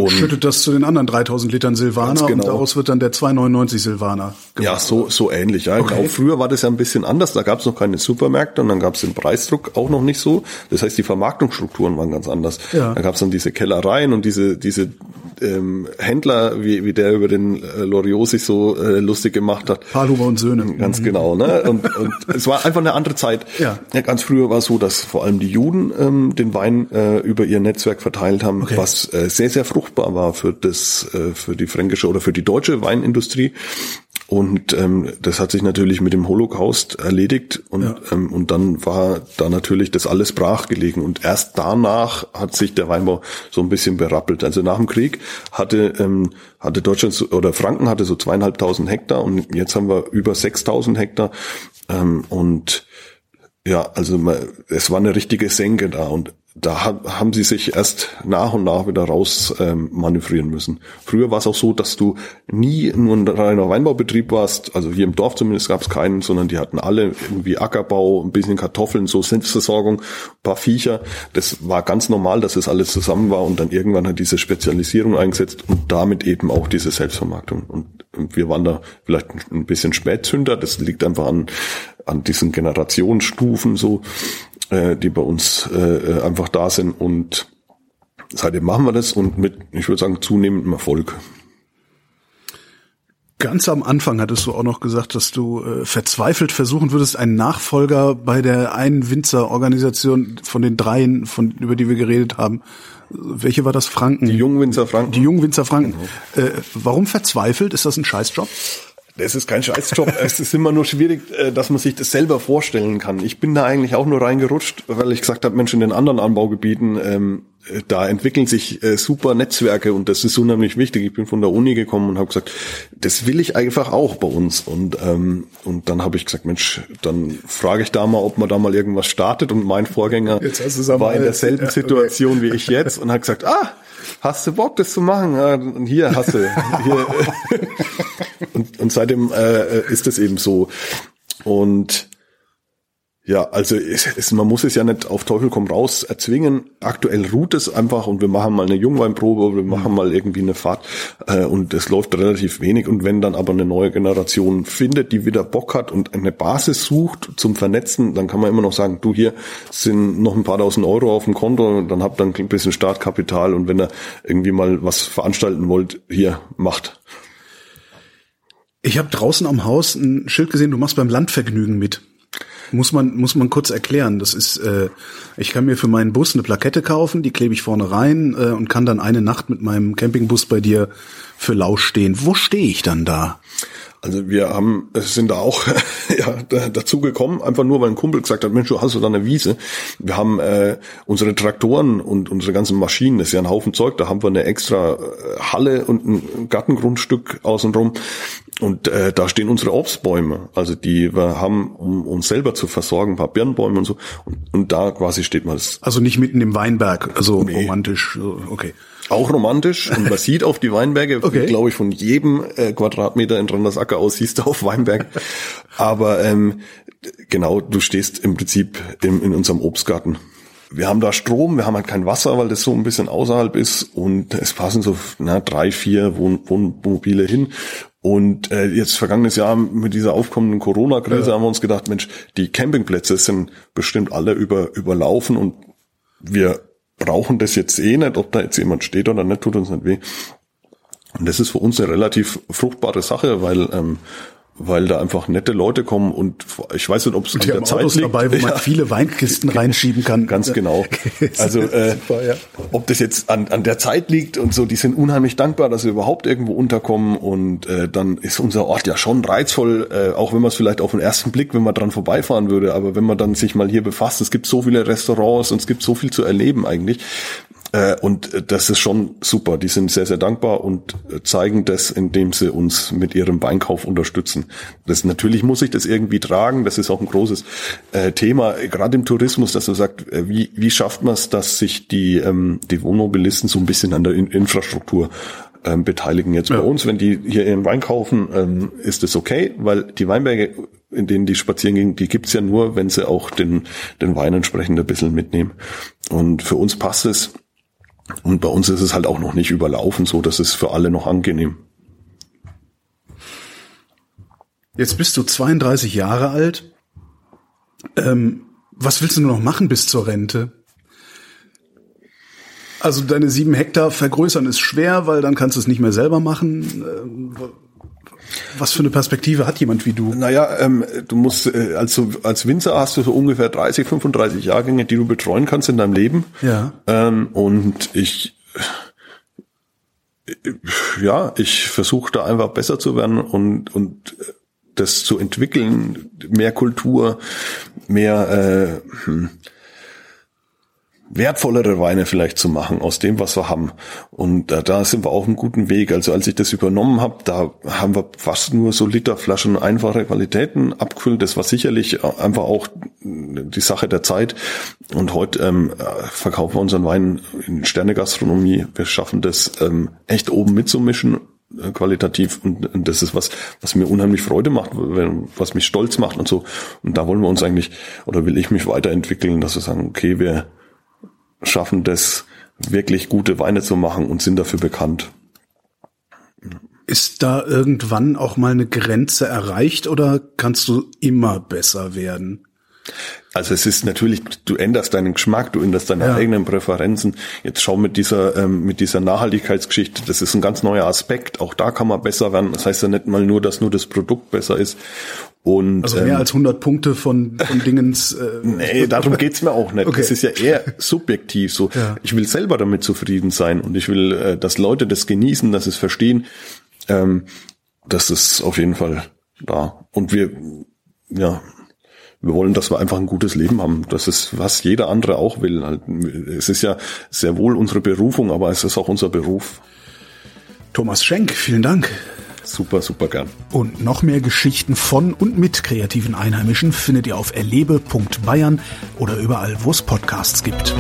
und schüttet das zu den anderen 3000 Litern Silvaner genau. und daraus wird dann der 299 Silvaner gemacht. Ja, so, so ähnlich. Ja. Okay. Genau. Früher war das ja ein bisschen anders. Da gab es noch keine Supermärkte und dann gab es den Preisdruck auch noch nicht so. Das heißt, die Vermarktungsstrukturen waren ganz anders. Ja. Da gab es dann diese Kellereien und diese, diese ähm, Händler, wie, wie der über den äh, Loriot sich so äh, lustig gemacht hat. Paarhuber und Söhne. Ganz mhm. genau. Ne? Und, und es war einfach eine andere Zeit. Ja. ja. Ganz früher war es so, dass vor allem die Juden ähm, den Wein äh, über ihr Netzwerk verteilt haben, okay. was äh, sehr, sehr fruchtbar war für das, äh, für die fränkische oder für die deutsche Weinindustrie. Und ähm, das hat sich natürlich mit dem Holocaust erledigt und, ja. ähm, und dann war da natürlich das alles brachgelegen. Und erst danach hat sich der Weinbau so ein bisschen berappelt. Also nach dem Krieg hatte, ähm, hatte Deutschland so, oder Franken hatte so zweieinhalbtausend Hektar und jetzt haben wir über sechstausend Hektar. Ähm, und ja, also es war eine richtige Senke da und da haben sie sich erst nach und nach wieder raus ähm, manövrieren müssen. Früher war es auch so, dass du nie nur ein reiner Weinbaubetrieb warst, also hier im Dorf zumindest gab es keinen, sondern die hatten alle irgendwie Ackerbau, ein bisschen Kartoffeln, so Selbstversorgung, ein paar Viecher. Das war ganz normal, dass es alles zusammen war und dann irgendwann hat diese Spezialisierung eingesetzt und damit eben auch diese Selbstvermarktung. Und wir waren da vielleicht ein bisschen Spätzünder, das liegt einfach an, an diesen Generationsstufen so äh, die bei uns äh, äh, einfach da sind und seitdem machen wir das und mit, ich würde sagen, zunehmendem Erfolg. Ganz am Anfang hattest du auch noch gesagt, dass du äh, verzweifelt versuchen würdest, einen Nachfolger bei der einen Winzerorganisation von den dreien, von über die wir geredet haben. Welche war das? Franken? Die jungen Winzer Franken. Die jungen Winzer Franken. Genau. Äh, warum verzweifelt? Ist das ein Scheißjob? Das ist kein Scheißjob. es ist immer nur schwierig, äh, dass man sich das selber vorstellen kann. Ich bin da eigentlich auch nur reingerutscht, weil ich gesagt habe, Mensch, in den anderen Anbaugebieten, ähm, äh, da entwickeln sich äh, super Netzwerke und das ist unheimlich wichtig. Ich bin von der Uni gekommen und habe gesagt, das will ich einfach auch bei uns. Und, ähm, und dann habe ich gesagt, Mensch, dann frage ich da mal, ob man da mal irgendwas startet. Und mein Vorgänger war in derselben Situation wie ich jetzt und hat gesagt, ah, hast du Bock, das zu machen? Und hier hast du. Hier. und, und seitdem äh, ist es eben so. Und ja, also es, es, man muss es ja nicht auf Teufel komm raus erzwingen. Aktuell ruht es einfach und wir machen mal eine Jungweinprobe wir machen mal irgendwie eine Fahrt äh, und es läuft relativ wenig. Und wenn dann aber eine neue Generation findet, die wieder Bock hat und eine Basis sucht zum Vernetzen, dann kann man immer noch sagen, du hier sind noch ein paar tausend Euro auf dem Konto, dann habt ihr ein bisschen Startkapital und wenn ihr irgendwie mal was veranstalten wollt, hier macht. Ich habe draußen am Haus ein Schild gesehen, du machst beim Landvergnügen mit. Muss man, muss man kurz erklären. Das ist, äh, ich kann mir für meinen Bus eine Plakette kaufen, die klebe ich vorne rein äh, und kann dann eine Nacht mit meinem Campingbus bei dir für Lausch stehen. Wo stehe ich dann da? Also wir haben, sind da auch ja, dazu gekommen, einfach nur, weil ein Kumpel gesagt hat, Mensch, du hast du da eine Wiese. Wir haben äh, unsere Traktoren und unsere ganzen Maschinen, das ist ja ein Haufen Zeug, da haben wir eine extra äh, Halle und ein Gartengrundstück außenrum. Und äh, da stehen unsere Obstbäume, also die wir haben, um uns selber zu versorgen, ein paar Birnbäume und so. Und, und da quasi steht mal das. Also nicht mitten im Weinberg, also nee. romantisch, okay. Auch romantisch und man sieht auf die Weinberge, okay. glaube ich, von jedem äh, Quadratmeter in Randersacker aus siehst du auf Weinberg. Aber ähm, genau, du stehst im Prinzip in, in unserem Obstgarten. Wir haben da Strom, wir haben halt kein Wasser, weil das so ein bisschen außerhalb ist und es passen so na, drei, vier Wohn Wohnmobile hin. Und äh, jetzt vergangenes Jahr mit dieser aufkommenden Corona-Krise ja. haben wir uns gedacht, Mensch, die Campingplätze sind bestimmt alle über, überlaufen und wir brauchen das jetzt eh nicht, ob da jetzt jemand steht oder nicht, tut uns nicht weh. Und das ist für uns eine relativ fruchtbare Sache, weil ähm, weil da einfach nette Leute kommen und ich weiß nicht, ob es an der Zeit Autos liegt. dabei, wo man ja. viele Weinkisten reinschieben kann. Ganz genau. Also äh, Super, ja. ob das jetzt an, an der Zeit liegt und so, die sind unheimlich dankbar, dass sie überhaupt irgendwo unterkommen und äh, dann ist unser Ort ja schon reizvoll, äh, auch wenn man es vielleicht auf den ersten Blick, wenn man dran vorbeifahren würde, aber wenn man dann sich mal hier befasst, es gibt so viele Restaurants und es gibt so viel zu erleben eigentlich, und das ist schon super. Die sind sehr, sehr dankbar und zeigen das, indem sie uns mit ihrem Weinkauf unterstützen. Das natürlich muss ich das irgendwie tragen. Das ist auch ein großes äh, Thema, gerade im Tourismus, dass man sagt, äh, wie, wie schafft man es, dass sich die, ähm, die Wohnmobilisten so ein bisschen an der In Infrastruktur ähm, beteiligen. Jetzt ja. bei uns, wenn die hier ihren Wein kaufen, ähm, ist es okay, weil die Weinberge, in denen die spazieren gehen, die gibt's ja nur, wenn sie auch den, den Wein entsprechend ein bisschen mitnehmen. Und für uns passt es, und bei uns ist es halt auch noch nicht überlaufen, so dass es für alle noch angenehm. Jetzt bist du 32 Jahre alt. Ähm, was willst du nur noch machen bis zur Rente? Also deine sieben Hektar vergrößern ist schwer, weil dann kannst du es nicht mehr selber machen. Was für eine Perspektive hat jemand wie du? Naja, ähm, du musst, äh, als, als Winzer hast du so ungefähr 30, 35 Jahrgänge, die du betreuen kannst in deinem Leben. Ja. Ähm, und ich, äh, ja, ich versuche da einfach besser zu werden und, und das zu entwickeln, mehr Kultur, mehr, äh, hm, wertvollere Weine vielleicht zu machen aus dem, was wir haben. Und äh, da sind wir auf einem guten Weg. Also als ich das übernommen habe, da haben wir fast nur so Literflaschen einfache Qualitäten abgefüllt. Das war sicherlich einfach auch die Sache der Zeit. Und heute ähm, verkaufen wir unseren Wein in Sternegastronomie. Wir schaffen das ähm, echt oben mitzumischen äh, qualitativ und, und das ist was, was mir unheimlich Freude macht, was mich stolz macht und so. Und da wollen wir uns eigentlich oder will ich mich weiterentwickeln, dass wir sagen, okay, wir schaffen das, wirklich gute Weine zu machen und sind dafür bekannt. Ist da irgendwann auch mal eine Grenze erreicht oder kannst du immer besser werden? Also es ist natürlich, du änderst deinen Geschmack, du änderst deine ja. eigenen Präferenzen. Jetzt schau mit dieser ähm, mit dieser Nachhaltigkeitsgeschichte, das ist ein ganz neuer Aspekt. Auch da kann man besser werden. Das heißt ja nicht mal nur, dass nur das Produkt besser ist. Und, also mehr ähm, als 100 Punkte von, von Dingens. Äh, nee, darum geht's mir auch nicht. Okay. Das ist ja eher subjektiv. So, ja. ich will selber damit zufrieden sein und ich will, äh, dass Leute das genießen, dass es verstehen. Ähm, das ist auf jeden Fall da. Und wir, ja, wir wollen, dass wir einfach ein gutes Leben haben. Das ist, was jeder andere auch will. Es ist ja sehr wohl unsere Berufung, aber es ist auch unser Beruf. Thomas Schenk, vielen Dank. Super, super gern. Und noch mehr Geschichten von und mit kreativen Einheimischen findet ihr auf erlebe.bayern oder überall, wo es Podcasts gibt.